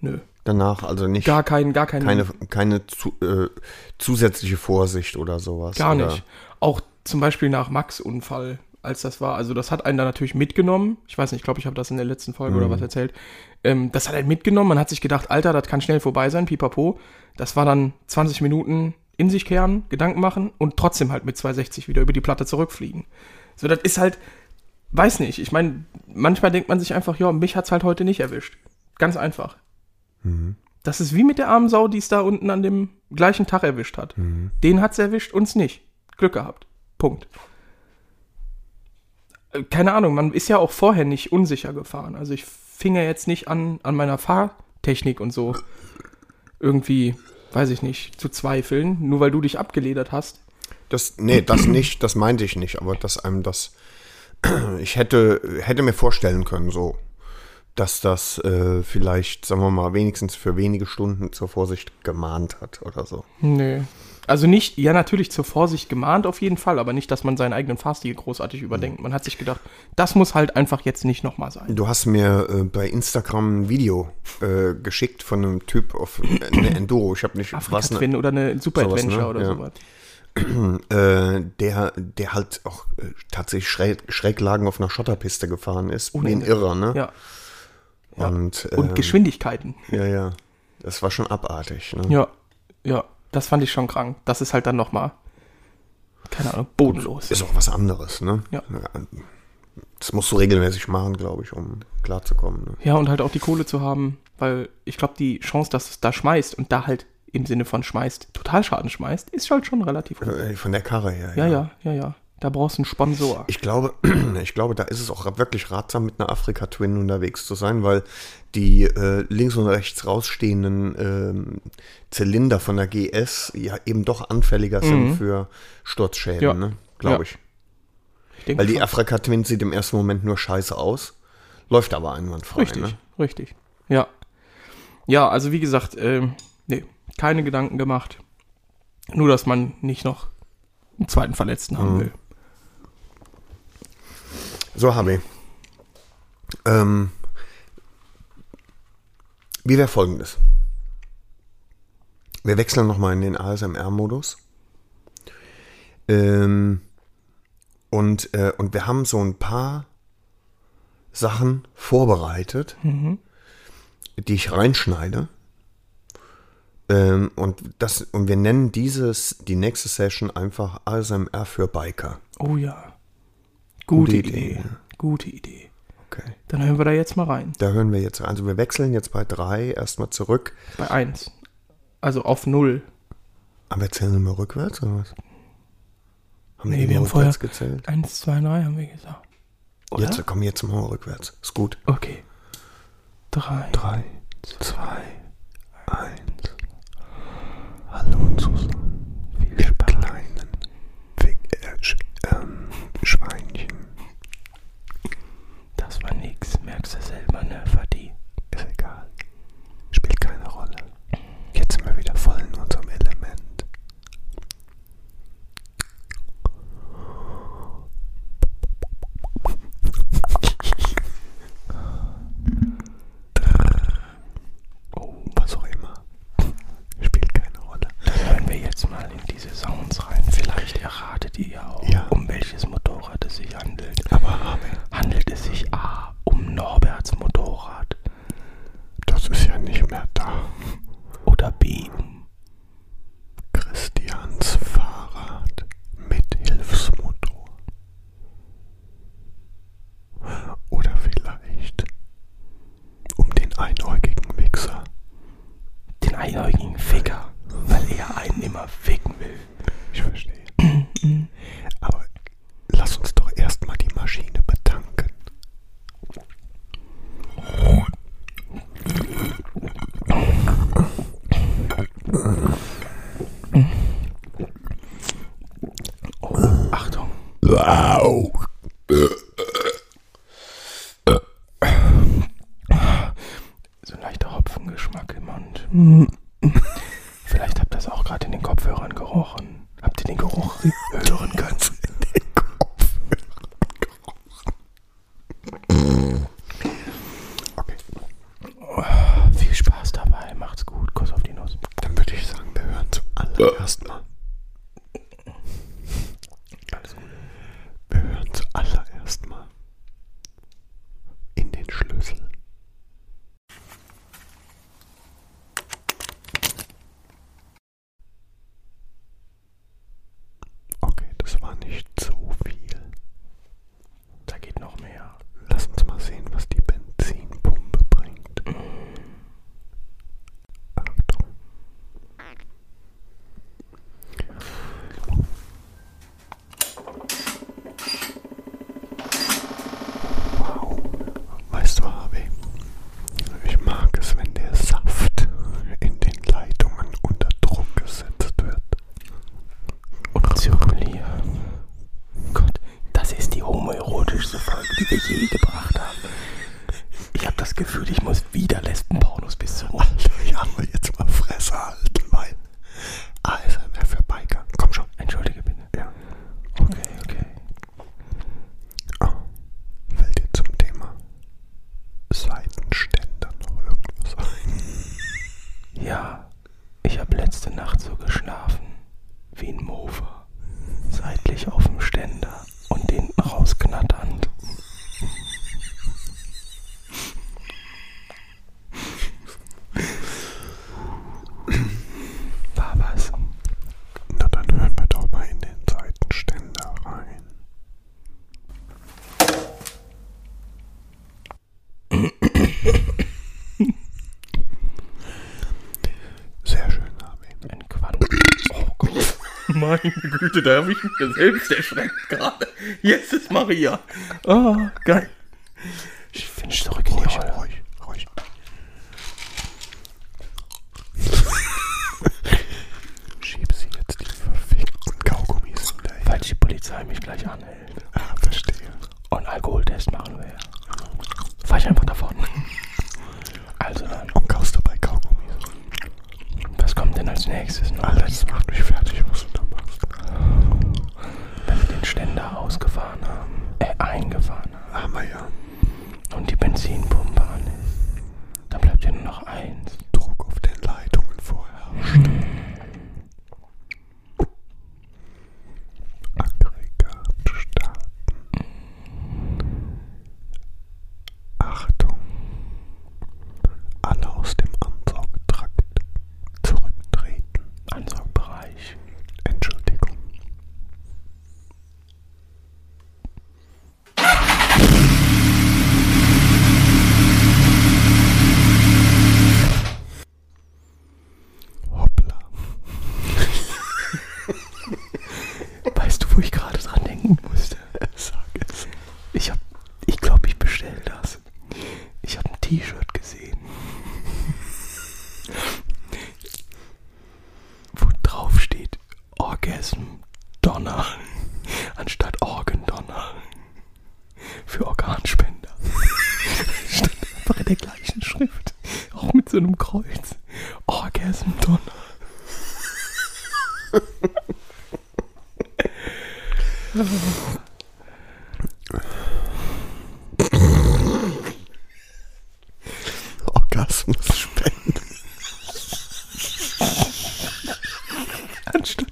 nö. Danach also nicht. Gar kein, gar kein, keine, keine zu, äh, zusätzliche Vorsicht oder sowas. Gar oder? nicht. Auch zum Beispiel nach Max Unfall, als das war. Also das hat einen da natürlich mitgenommen. Ich weiß nicht, ich glaube, ich habe das in der letzten Folge oder was erzählt. Ähm, das hat einen mitgenommen. Man hat sich gedacht, Alter, das kann schnell vorbei sein, pipapo. Das war dann 20 Minuten in sich kehren, Gedanken machen und trotzdem halt mit 260 wieder über die Platte zurückfliegen. So, das ist halt, weiß nicht. Ich meine, manchmal denkt man sich einfach, ja, mich hat's halt heute nicht erwischt. Ganz einfach. Das ist wie mit der armen Sau, die es da unten an dem gleichen Tag erwischt hat. Den hat's erwischt, uns nicht. Glück gehabt. Punkt. Äh, Keine Ahnung, man ist ja auch vorher nicht unsicher gefahren. Also ich fing ja jetzt nicht an, an meiner Fahrtechnik und so irgendwie, weiß ich nicht, zu zweifeln, nur weil du dich abgeledert hast. Das, nee, das nicht, das meinte ich nicht, aber dass einem das, ich hätte, hätte mir vorstellen können, so, dass das äh, vielleicht, sagen wir mal, wenigstens für wenige Stunden zur Vorsicht gemahnt hat oder so. Nee. Also nicht, ja natürlich zur Vorsicht gemahnt auf jeden Fall, aber nicht, dass man seinen eigenen Fahrstil großartig überdenkt. Man hat sich gedacht, das muss halt einfach jetzt nicht nochmal sein. Du hast mir äh, bei Instagram ein Video äh, geschickt von einem Typ auf eine Enduro. Ich habe nicht was ne, Afrika-Twin oder eine Super sowas, Adventure ne? oder Ja. sowas. äh, der, der halt auch äh, tatsächlich schräg, Schräglagen auf einer Schotterpiste gefahren ist. Ein Ende. Irrer, ne? Ja. Und, Und ähm, Geschwindigkeiten. Ja, ja. Das war schon abartig. Ne? Ja, ja, das fand ich schon krank. Das ist halt dann nochmal, keine Ahnung, bodenlos. Ist auch was anderes, ne? Ja. Das musst du regelmäßig machen, glaube ich, um klarzukommen. Ne? Ja, und halt auch die Kohle zu haben, weil ich glaube, die Chance, dass es da schmeißt und da halt im Sinne von schmeißt, Totalschaden schmeißt, ist halt schon relativ hoch. Äh, Von der Karre her. Ja, ja, ja, ja. Da brauchst du einen Sponsor. Ich glaube, ich glaube, da ist es auch wirklich ratsam, mit einer Afrika Twin unterwegs zu sein, weil die äh, links und rechts rausstehenden ähm, Zylinder von der GS ja eben doch anfälliger sind für Sturzschäden, Mhm. Ja. ne? glaube Ja. ich. Ich Weil die schon. Afrika Twin sieht im ersten Moment nur scheiße aus, läuft aber einwandfrei. Richtig, Ne? richtig. Ja. Ja, also wie gesagt, ähm, nee, keine Gedanken gemacht. Nur, dass man nicht noch einen zweiten Verletzten haben Mhm. will. So habe ich. Ähm, wie wäre folgendes? Wir wechseln nochmal in den ASMR-Modus. Ähm, und, äh, und wir haben so ein paar Sachen vorbereitet, mhm. die ich reinschneide. Ähm, und, das, und wir nennen dieses, die nächste Session einfach ASMR für Biker. Oh ja. Gute, Gute Idee. Idee. Gute Idee. Okay. Dann hören wir da jetzt mal rein. Da hören wir jetzt rein. Also wir wechseln jetzt bei 3 erstmal zurück. Bei 1. Also auf 0. Aber wir zählen immer rückwärts oder was? Haben nee, wir, wir haben vorher gezählt? 1, 2, 3 haben wir gesagt. Oder? Jetzt wir jetzt mal rückwärts. Ist gut. Okay. 3, 3 2, 1. Hallo und zusammen. Güte, da habe ich mich selbst erschreckt gerade. Jetzt ist Maria. Oh, geil. Ich finde es wünschte, zurück.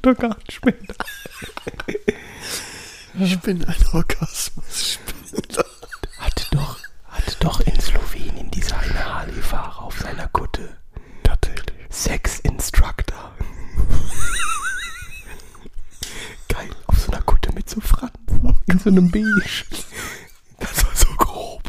doch gar. Ich bin ein Orgasmus. Hatte doch, hatte doch in Slowenien dieser eine Harley-Fahrer auf seiner Kutte. Tatsächlich. Sex Instructor. Geil, auf so einer Kutte mit so Franz. In so einem Beige. Das war so grob.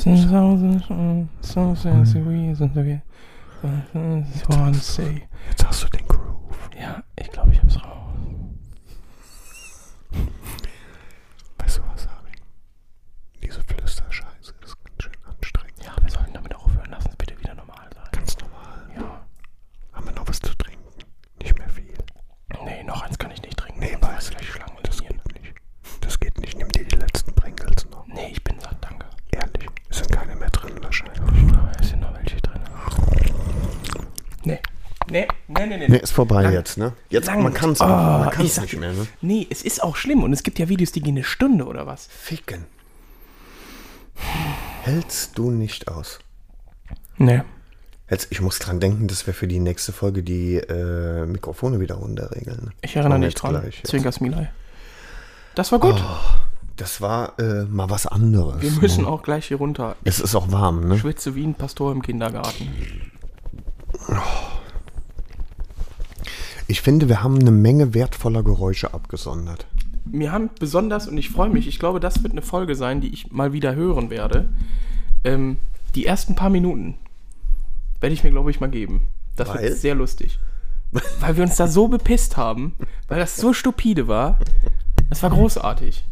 so I was in the is okay. One say nee, nee. ist vorbei lang, jetzt, ne? Jetzt, lang, man kann es oh, man kann's nicht mehr, ne? Nee, es ist auch schlimm und es gibt ja Videos, die gehen eine Stunde oder was. Ficken. Hältst du nicht aus? Nee. Jetzt, ich muss dran denken, dass wir für die nächste Folge die äh, Mikrofone wieder runterregeln. Ich erinnere mich dran. Zwinkers Milay. Das war gut. Oh, das war äh, mal was anderes. Wir müssen auch gleich hier runter. Es ist auch warm, ne? Ich schwitze wie ein Pastor im Kindergarten. Oh. Ich finde, wir haben eine Menge wertvoller Geräusche abgesondert. Mir haben besonders, und ich freue mich, ich glaube, das wird eine Folge sein, die ich mal wieder hören werde. Ähm, die ersten paar Minuten werde ich mir, glaube ich, mal geben. Das Weil? wird sehr lustig. Weil wir uns da so bepisst haben, weil das so stupide war. Das war großartig.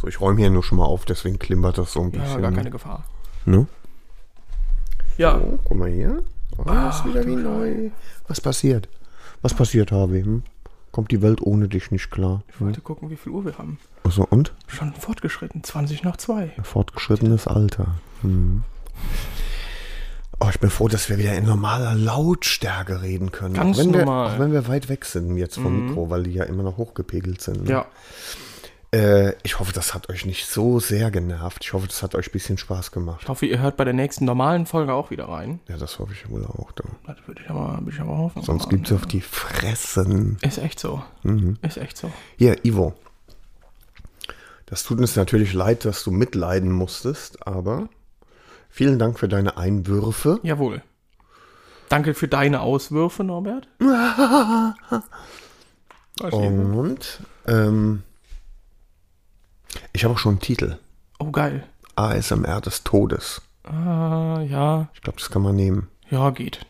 So, ich räume hier nur schon mal auf, deswegen klimpert das so ein Ja, bisschen. gar keine Gefahr. Ne? Ja, Oh, guck mal hier. Oh, ist wieder wie neu. Was passiert? Was passiert, Harvey? Hm? Kommt die Welt ohne dich nicht klar? ich wollte gucken, wie viel Uhr wir haben. Achso, und? Schon fortgeschritten, 20 nach 2. Fortgeschrittenes Alter. Hm. Oh, ich bin froh, dass wir wieder in normaler Lautstärke reden können. Ganz auch wenn normal. Wir, auch wenn wir weit weg sind jetzt vom Mikro, weil die ja immer noch hochgepegelt sind. ne? Ja, Äh, ich hoffe, das hat euch nicht so sehr genervt. Ich hoffe, das hat euch ein bisschen Spaß gemacht. ich hoffe, ihr hört bei der nächsten normalen Folge auch wieder rein. Ja, das hoffe ich wohl auch. Du. Das würde ich aber, würde ich aber hoffen. Sonst gibt's auf die Fressen. Ist echt so. Ist echt so. Hier, Ivo. Das tut uns natürlich leid, dass du mitleiden musstest, aber vielen Dank für deine Einwürfe. Jawohl. Danke für deine Auswürfe, Norbert. Und ähm, ich habe auch schon einen Titel. Oh, geil. ASMR des Todes. Ah, ja. Ich glaube, das kann man nehmen. Ja, geht.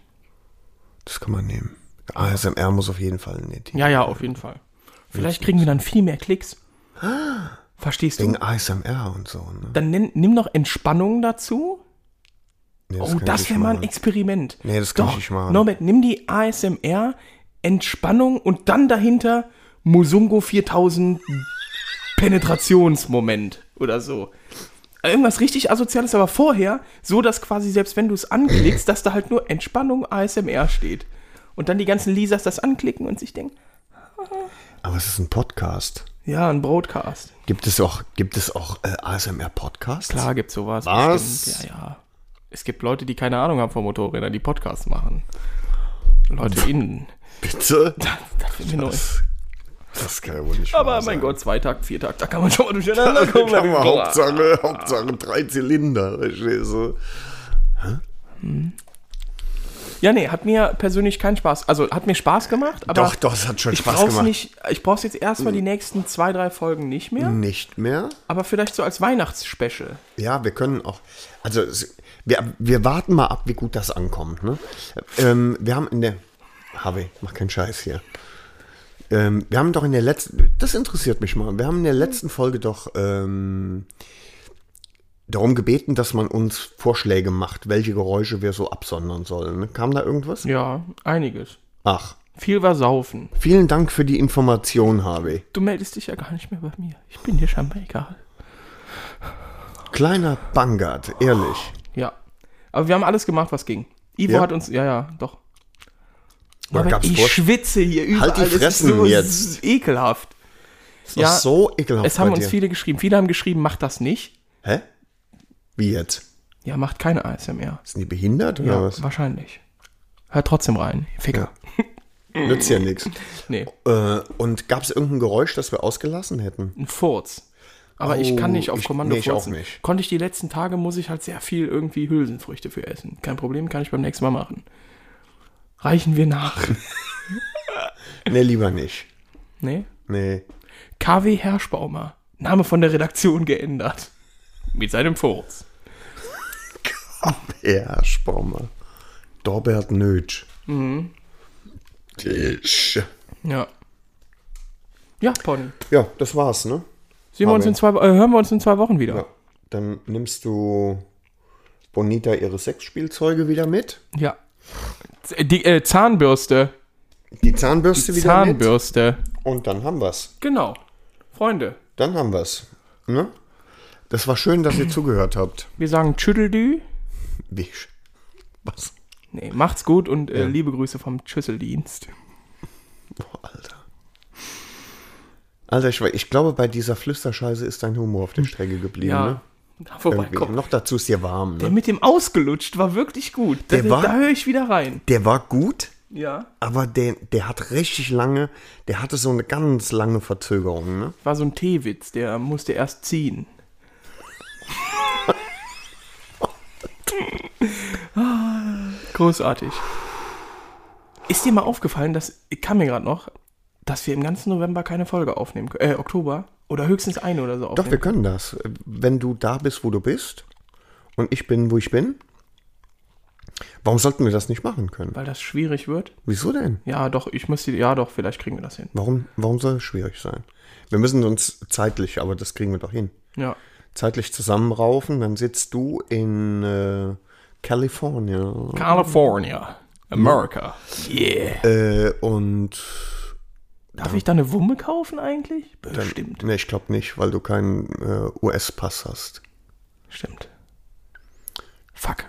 Das kann man nehmen. ASMR muss auf jeden Fall in den Titel. Ja, ja, auf jeden Fall. Vielleicht kriegen wir dann viel mehr Klicks. Verstehst du? Wegen ASMR und so. Ne? Dann nenn, nimm noch Entspannung dazu. Nee, oh, kann ich das wäre mal ein. Experiment. Nee, das kann Doch, ich nicht machen. Norbert, nimm die ASMR, Entspannung und dann dahinter Musungo 4000 Penetrationsmoment oder so. Irgendwas richtig Asoziales, aber vorher so, dass quasi selbst wenn du es anklickst, dass da halt nur Entspannung ASMR steht. Und dann die ganzen Lisas das anklicken und sich denken, Aber es ist ein Podcast. ja, ein Broadcast. Gibt es auch, gibt es auch äh, ASMR-Podcasts? Klar gibt's sowas. Was? bestimmt. Ja, ja. Es gibt Leute, die keine Ahnung haben von Motorrädern, die Podcasts machen. Leute innen. Bitte? Das finden wir neu. Das kann ja wohl nicht Aber mein sein. Gott, Zweitakt, Viertakt, da kann man schon mal durcheinander kommen. Kann man. Hauptsache, Hauptsache drei Zylinder, verstehst? Ja, nee, hat mir persönlich keinen Spaß. Also hat mir Spaß gemacht, aber Doch, doch, es hat schon Spaß gemacht. nicht. Ich brauch's jetzt erstmal die nächsten zwei, drei Folgen nicht mehr. Nicht mehr? Aber vielleicht so als Weihnachtsspecial. Ja, wir können auch. Also, wir, wir warten mal ab, wie gut das ankommt. Ne? Ähm, wir haben in der. Harvey, mach keinen Scheiß hier. Ähm, wir haben doch in der letzten. Das interessiert mich mal. Wir haben in der letzten Folge doch ähm, darum gebeten, dass man uns Vorschläge macht, welche Geräusche wir so absondern sollen. Ne? Kam da irgendwas? Ja, einiges. Ach, Viel war saufen. vielen Dank für die Information, Harvey. Du meldest dich ja gar nicht mehr bei mir. Ich bin dir scheinbar egal. Kleiner Bangard, ehrlich. Ja. Aber wir haben alles gemacht, was ging. Ivo Ja? hat uns. Ja, ja, doch. Oder Aber ich Vor- schwitze hier überall. Halt die Fressen so jetzt. ekelhaft. Ist Ja, so ekelhaft Es haben uns dir. viele geschrieben. Viele haben geschrieben, macht das nicht. Hä? Wie jetzt? Ja, macht keine ASMR. Sind die behindert oder Ja, was? wahrscheinlich. Hört trotzdem rein. Ficker. Nützt ja nichts. Nee, Äh, und gab es irgendein Geräusch, das wir ausgelassen hätten? ein Furz. Aber ich kann nicht auf ich- Kommando nee, ich auch nicht. Konnte ich die letzten Tage, muss ich halt sehr viel irgendwie Hülsenfrüchte für essen. Kein Problem, kann ich beim nächsten Mal machen. Reichen wir nach. Nee, lieber nicht. nee? Nee. KW Herschbaumer. Name von der Redaktion geändert. Mit seinem Furz. Ja, Spaumer. Dorbert Nötsch. Mhm. Tisch. Ja. Ja, Pony. Ja, das war's, ne? Sehen wir uns in zwei, äh, hören wir uns in zwei Wochen wieder. Ja. Dann nimmst du Bonita ihre Sexspielzeuge wieder mit. Ja. Die äh, Zahnbürste. Die Zahnbürste wieder Zahnbürste. mit. Und dann haben wir's. Genau. Freunde, Dann haben wir's. Ne? Das war schön, dass ihr zugehört habt. wir sagen Tschütteldü. Wie? sch- Was? Nee, macht's gut und äh, liebe Grüße vom Schüsseldienst. Boah, Alter. Alter, ich, ich glaube, bei dieser Flüsterscheiße ist dein Humor auf der Strecke geblieben. Ja. Ne? Komm. Noch dazu ist dir warm. Der Ne? mit dem ausgelutscht war wirklich gut. Da, Der war- da höre ich wieder rein. Der war gut. Ja. Aber der, der hat richtig lange, der hatte so eine ganz lange Verzögerung, ne? War so ein Teewitz, der musste erst ziehen. Ah, Großartig. Ist dir mal aufgefallen, dass, kam mir gerade noch, dass wir im ganzen November keine Folge aufnehmen können, äh, Oktober? Oder höchstens eine oder so Doch, wir aufnehmen können das. Wenn du da bist, wo du bist und ich bin, wo ich bin, warum sollten wir das nicht machen können? Weil das schwierig wird? Wieso denn? Ja, doch, ich müsste, ja doch, vielleicht kriegen wir das hin. Warum, warum soll es schwierig sein? Wir müssen uns zeitlich, aber das kriegen wir doch hin. Ja. Zeitlich zusammenraufen, dann sitzt du in äh, California California. America. Yeah. äh, und Darf ich da eine Wumme kaufen eigentlich? Bestimmt. ne, ich glaube nicht, weil du keinen äh, US-Pass hast. Stimmt. Fuck.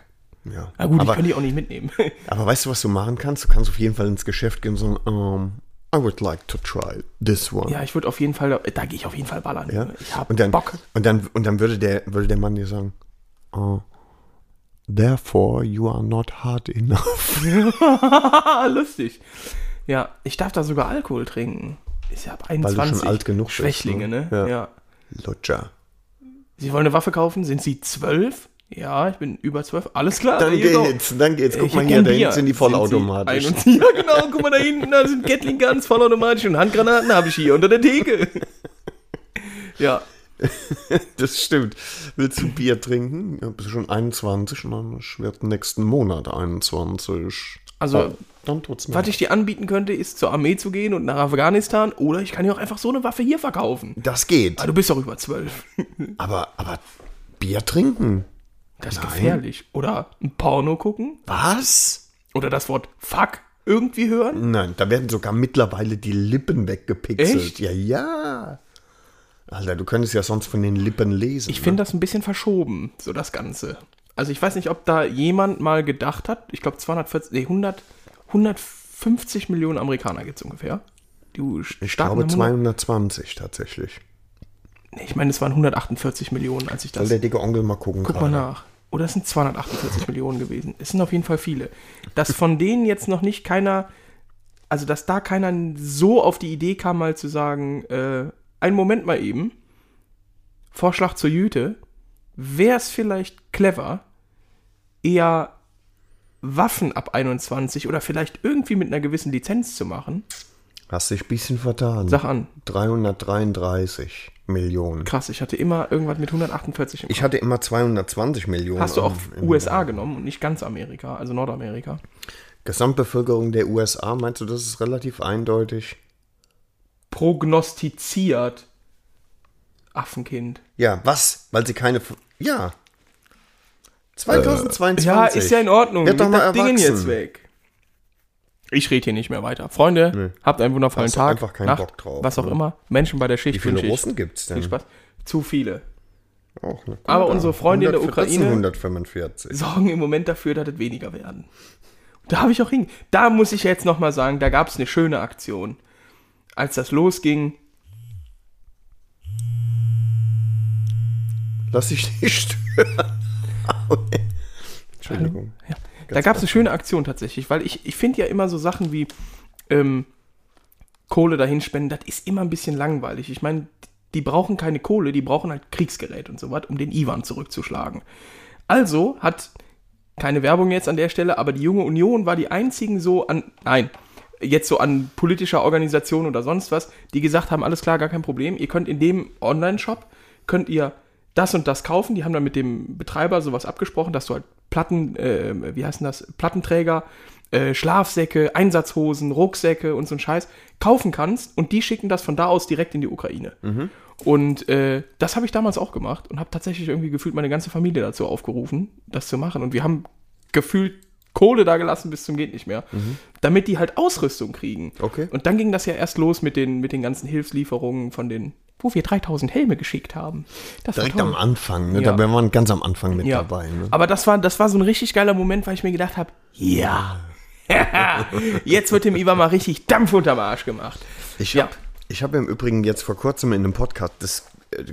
Ja. Na gut, ich aber, kann die auch nicht mitnehmen. aber weißt du, was du machen kannst? Du kannst auf jeden Fall ins Geschäft gehen und sagen, um, I would like to try this one. ja, ich würde auf jeden Fall, da, da gehe ich auf jeden Fall ballern. Ja? Ich hab und dann, Bock. Und dann, und dann würde, der, würde der Mann dir sagen, oh, therefore you are not hard enough. Lustig. Ja, ich darf da sogar Alkohol trinken. Ist ja ab 21. schon alt genug bist, Schwächlinge, ne? ne? Ja. Ja. Lutscher. Sie wollen eine Waffe kaufen? Sind Sie zwölf? Ja, ich bin über zwölf. Alles klar. Dann geht's, dann geht's. Guck Ich mal hier, da hinten sind die vollautomatisch. Sind ja, genau. Guck mal da hinten, da sind Gatling Guns vollautomatisch und Handgranaten habe ich hier unter der Theke. ja, Das stimmt. Willst du Bier trinken? Ja, bist du schon 21 und dann wird nächsten Monat 21. Also, Oh, dann tut's mir. was ich dir anbieten könnte, ist zur Armee zu gehen und nach Afghanistan oder ich kann dir auch einfach so eine Waffe hier verkaufen. Das geht. Ah, du bist doch über zwölf. Aber, aber Bier trinken? Das ist Nein. gefährlich. Oder ein Porno gucken Was? oder das Wort Fuck irgendwie hören. Nein, da werden sogar mittlerweile die Lippen weggepixelt. Echt? Ja, ja. Alter, du könntest ja sonst von den Lippen lesen. Ich finde das ein bisschen verschoben, so das Ganze. Also ich weiß nicht, ob da jemand mal gedacht hat, ich glaube 240, nee, 100, 150 Millionen Amerikaner gibt es ungefähr. Die Ich glaube am 100 220 tatsächlich. Nee, ich meine, es waren 148 Millionen, als ich Soll das. der dicke Onkel mal gucken Guck mal gerade? nach. Oder es sind 248 Millionen gewesen. Es sind auf jeden Fall viele. Dass von denen jetzt noch nicht keiner, also dass da keiner so auf die Idee kam, mal zu sagen, äh, einen Moment mal eben, Vorschlag zur Jüte, wäre es vielleicht clever, eher Waffen ab 21 oder vielleicht irgendwie mit einer gewissen Lizenz zu machen. Hast dich ein bisschen vertan. Sag an. 333 Millionen. Krass, ich hatte immer irgendwas mit 148 im Ich hatte immer 220 Millionen. Hast du auch im- im- USA genommen und nicht ganz Amerika, also Nordamerika? Gesamtbevölkerung der USA, meinst du, das ist relativ eindeutig? Prognostiziert. Affenkind. Ja, was? Weil sie keine. Ja. 2022. Ja, ist ja in Ordnung. Werd doch mal das Ding jetzt weg. Ich rede hier nicht mehr weiter. Freunde, habt einen wundervollen Hast Tag. einfach keinen Nacht, Bock drauf, Was auch ne? immer. Menschen bei der Schicht Wie viele Russen gibt's denn? Viel Spaß. Zu viele. Auch, gut, Aber unsere Freunde in der 100 das sind Ukraine- 145. Sorgen im Moment dafür, dass es weniger werden. Da habe ich auch hin. Da muss ich jetzt nochmal sagen, da gab es eine schöne Aktion. Als das losging, Lass dich nicht stören. Entschuldigung. Ja. Da gab es eine schöne Aktion tatsächlich, weil ich, ich finde ja immer so Sachen wie ähm, Kohle dahin spenden, das ist immer ein bisschen langweilig. Ich meine, die brauchen keine Kohle, die brauchen halt Kriegsgerät und so was, um den Iwan zurückzuschlagen. Also hat, keine Werbung jetzt an der Stelle, aber die junge Union war die einzigen so an, nein, jetzt so an politischer Organisation oder sonst was, die gesagt haben, alles klar, gar kein Problem, ihr könnt in dem Online-Shop, könnt ihr das und das kaufen. Die haben dann mit dem Betreiber sowas abgesprochen, dass du halt Platten, äh, wie heißen das, Plattenträger, äh, Schlafsäcke, Einsatzhosen, Rucksäcke und so ein Scheiß kaufen kannst und die schicken das von da aus direkt in die Ukraine. Und äh, das habe ich damals auch gemacht und habe tatsächlich irgendwie gefühlt meine ganze Familie dazu aufgerufen, das zu machen. Und wir haben gefühlt Kohle da gelassen bis zum geht nicht mehr, damit die halt Ausrüstung kriegen. Okay. Und dann ging das ja erst los mit den, mit den ganzen Hilfslieferungen von den, wo wir 3000 Helme geschickt haben. Das Direkt am Anfang, ne? Ja. Da waren wir ganz am Anfang mit Ja. dabei. Ne? Aber das war, das war so ein richtig geiler Moment, weil ich mir gedacht habe, ja, jetzt wird dem Ivan mal richtig Dampf unterm Arsch gemacht. Ich Ja. habe ich hab im Übrigen jetzt vor kurzem in einem Podcast, das äh,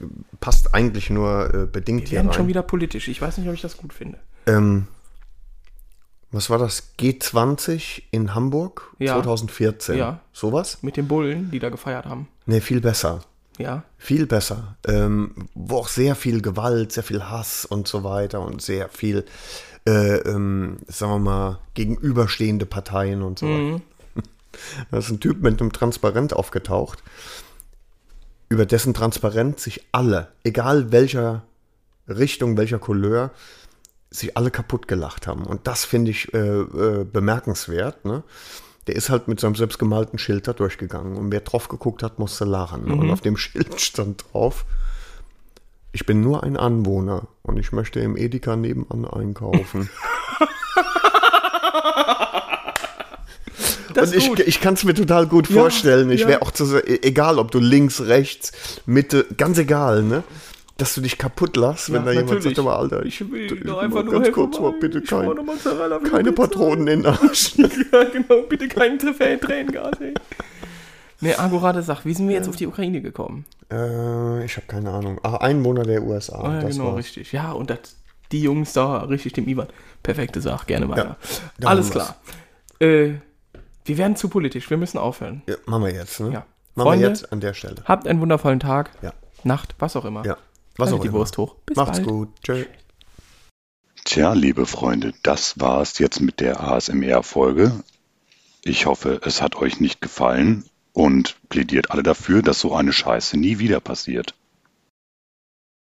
passt eigentlich nur äh, bedingt Wir hier rein. schon wieder politisch. Ich weiß nicht, ob ich das gut finde. Ähm, was war das? G20 in Hamburg Ja. 2014. Ja. Sowas? Mit den Bullen, die da gefeiert haben. Nee, viel besser. Ja. Viel besser. Ähm, wo auch sehr viel Gewalt, sehr viel Hass und so weiter und sehr viel, äh, ähm, sagen wir mal, gegenüberstehende Parteien und so weiter. Da ist ein Typ mit einem Transparent aufgetaucht, über dessen Transparent sich alle, egal welcher Richtung, welcher Couleur, sich alle kaputt gelacht haben. Und das finde ich äh, äh, bemerkenswert. Ne? Der ist halt mit seinem selbstgemalten Schild da durchgegangen. Und wer drauf geguckt hat, musste lachen. Und auf dem Schild stand drauf, ich bin nur ein Anwohner und ich möchte im Edeka nebenan einkaufen. Das und ich, gut. ich kann es mir total gut Ja, vorstellen. Ich ja. wäre auch zu, e- egal, ob du links, rechts, Mitte, ganz egal, ne? Dass du dich kaputt lachst, wenn Ja, da jemand natürlich. sagt, aber Alter, Ich will du- doch mal einfach nur ganz helfen, kurz mal bitte ich kein, keine. Patronen in den Arsch. Ja, genau, bitte kein Trä- Tränengas, ey. Nee, Agorade sagt, wie sind wir jetzt auf die Ukraine gekommen? Äh, ich habe keine Ahnung. Ah, Einwohner der USA. Ah, ja, das genau, war's. richtig. Ja, und das, die Jungs da, richtig, dem Ivan. Perfekte Sache, gerne weiter. da Alles klar. Äh, wir werden zu politisch, wir müssen aufhören. Ja, machen wir jetzt, ne? Ja. Machen Freunde, wir jetzt an der Stelle. Habt einen wundervollen Tag, Ja. Nacht, was auch immer. Ja. Was Haltet auch die immer. Wurst hoch. Bis Macht's bald. gut. Tschö. Tja, liebe Freunde, das war's jetzt mit der ASMR-Folge. Ich hoffe, es hat euch nicht gefallen und plädiert alle dafür, dass so eine Scheiße nie wieder passiert.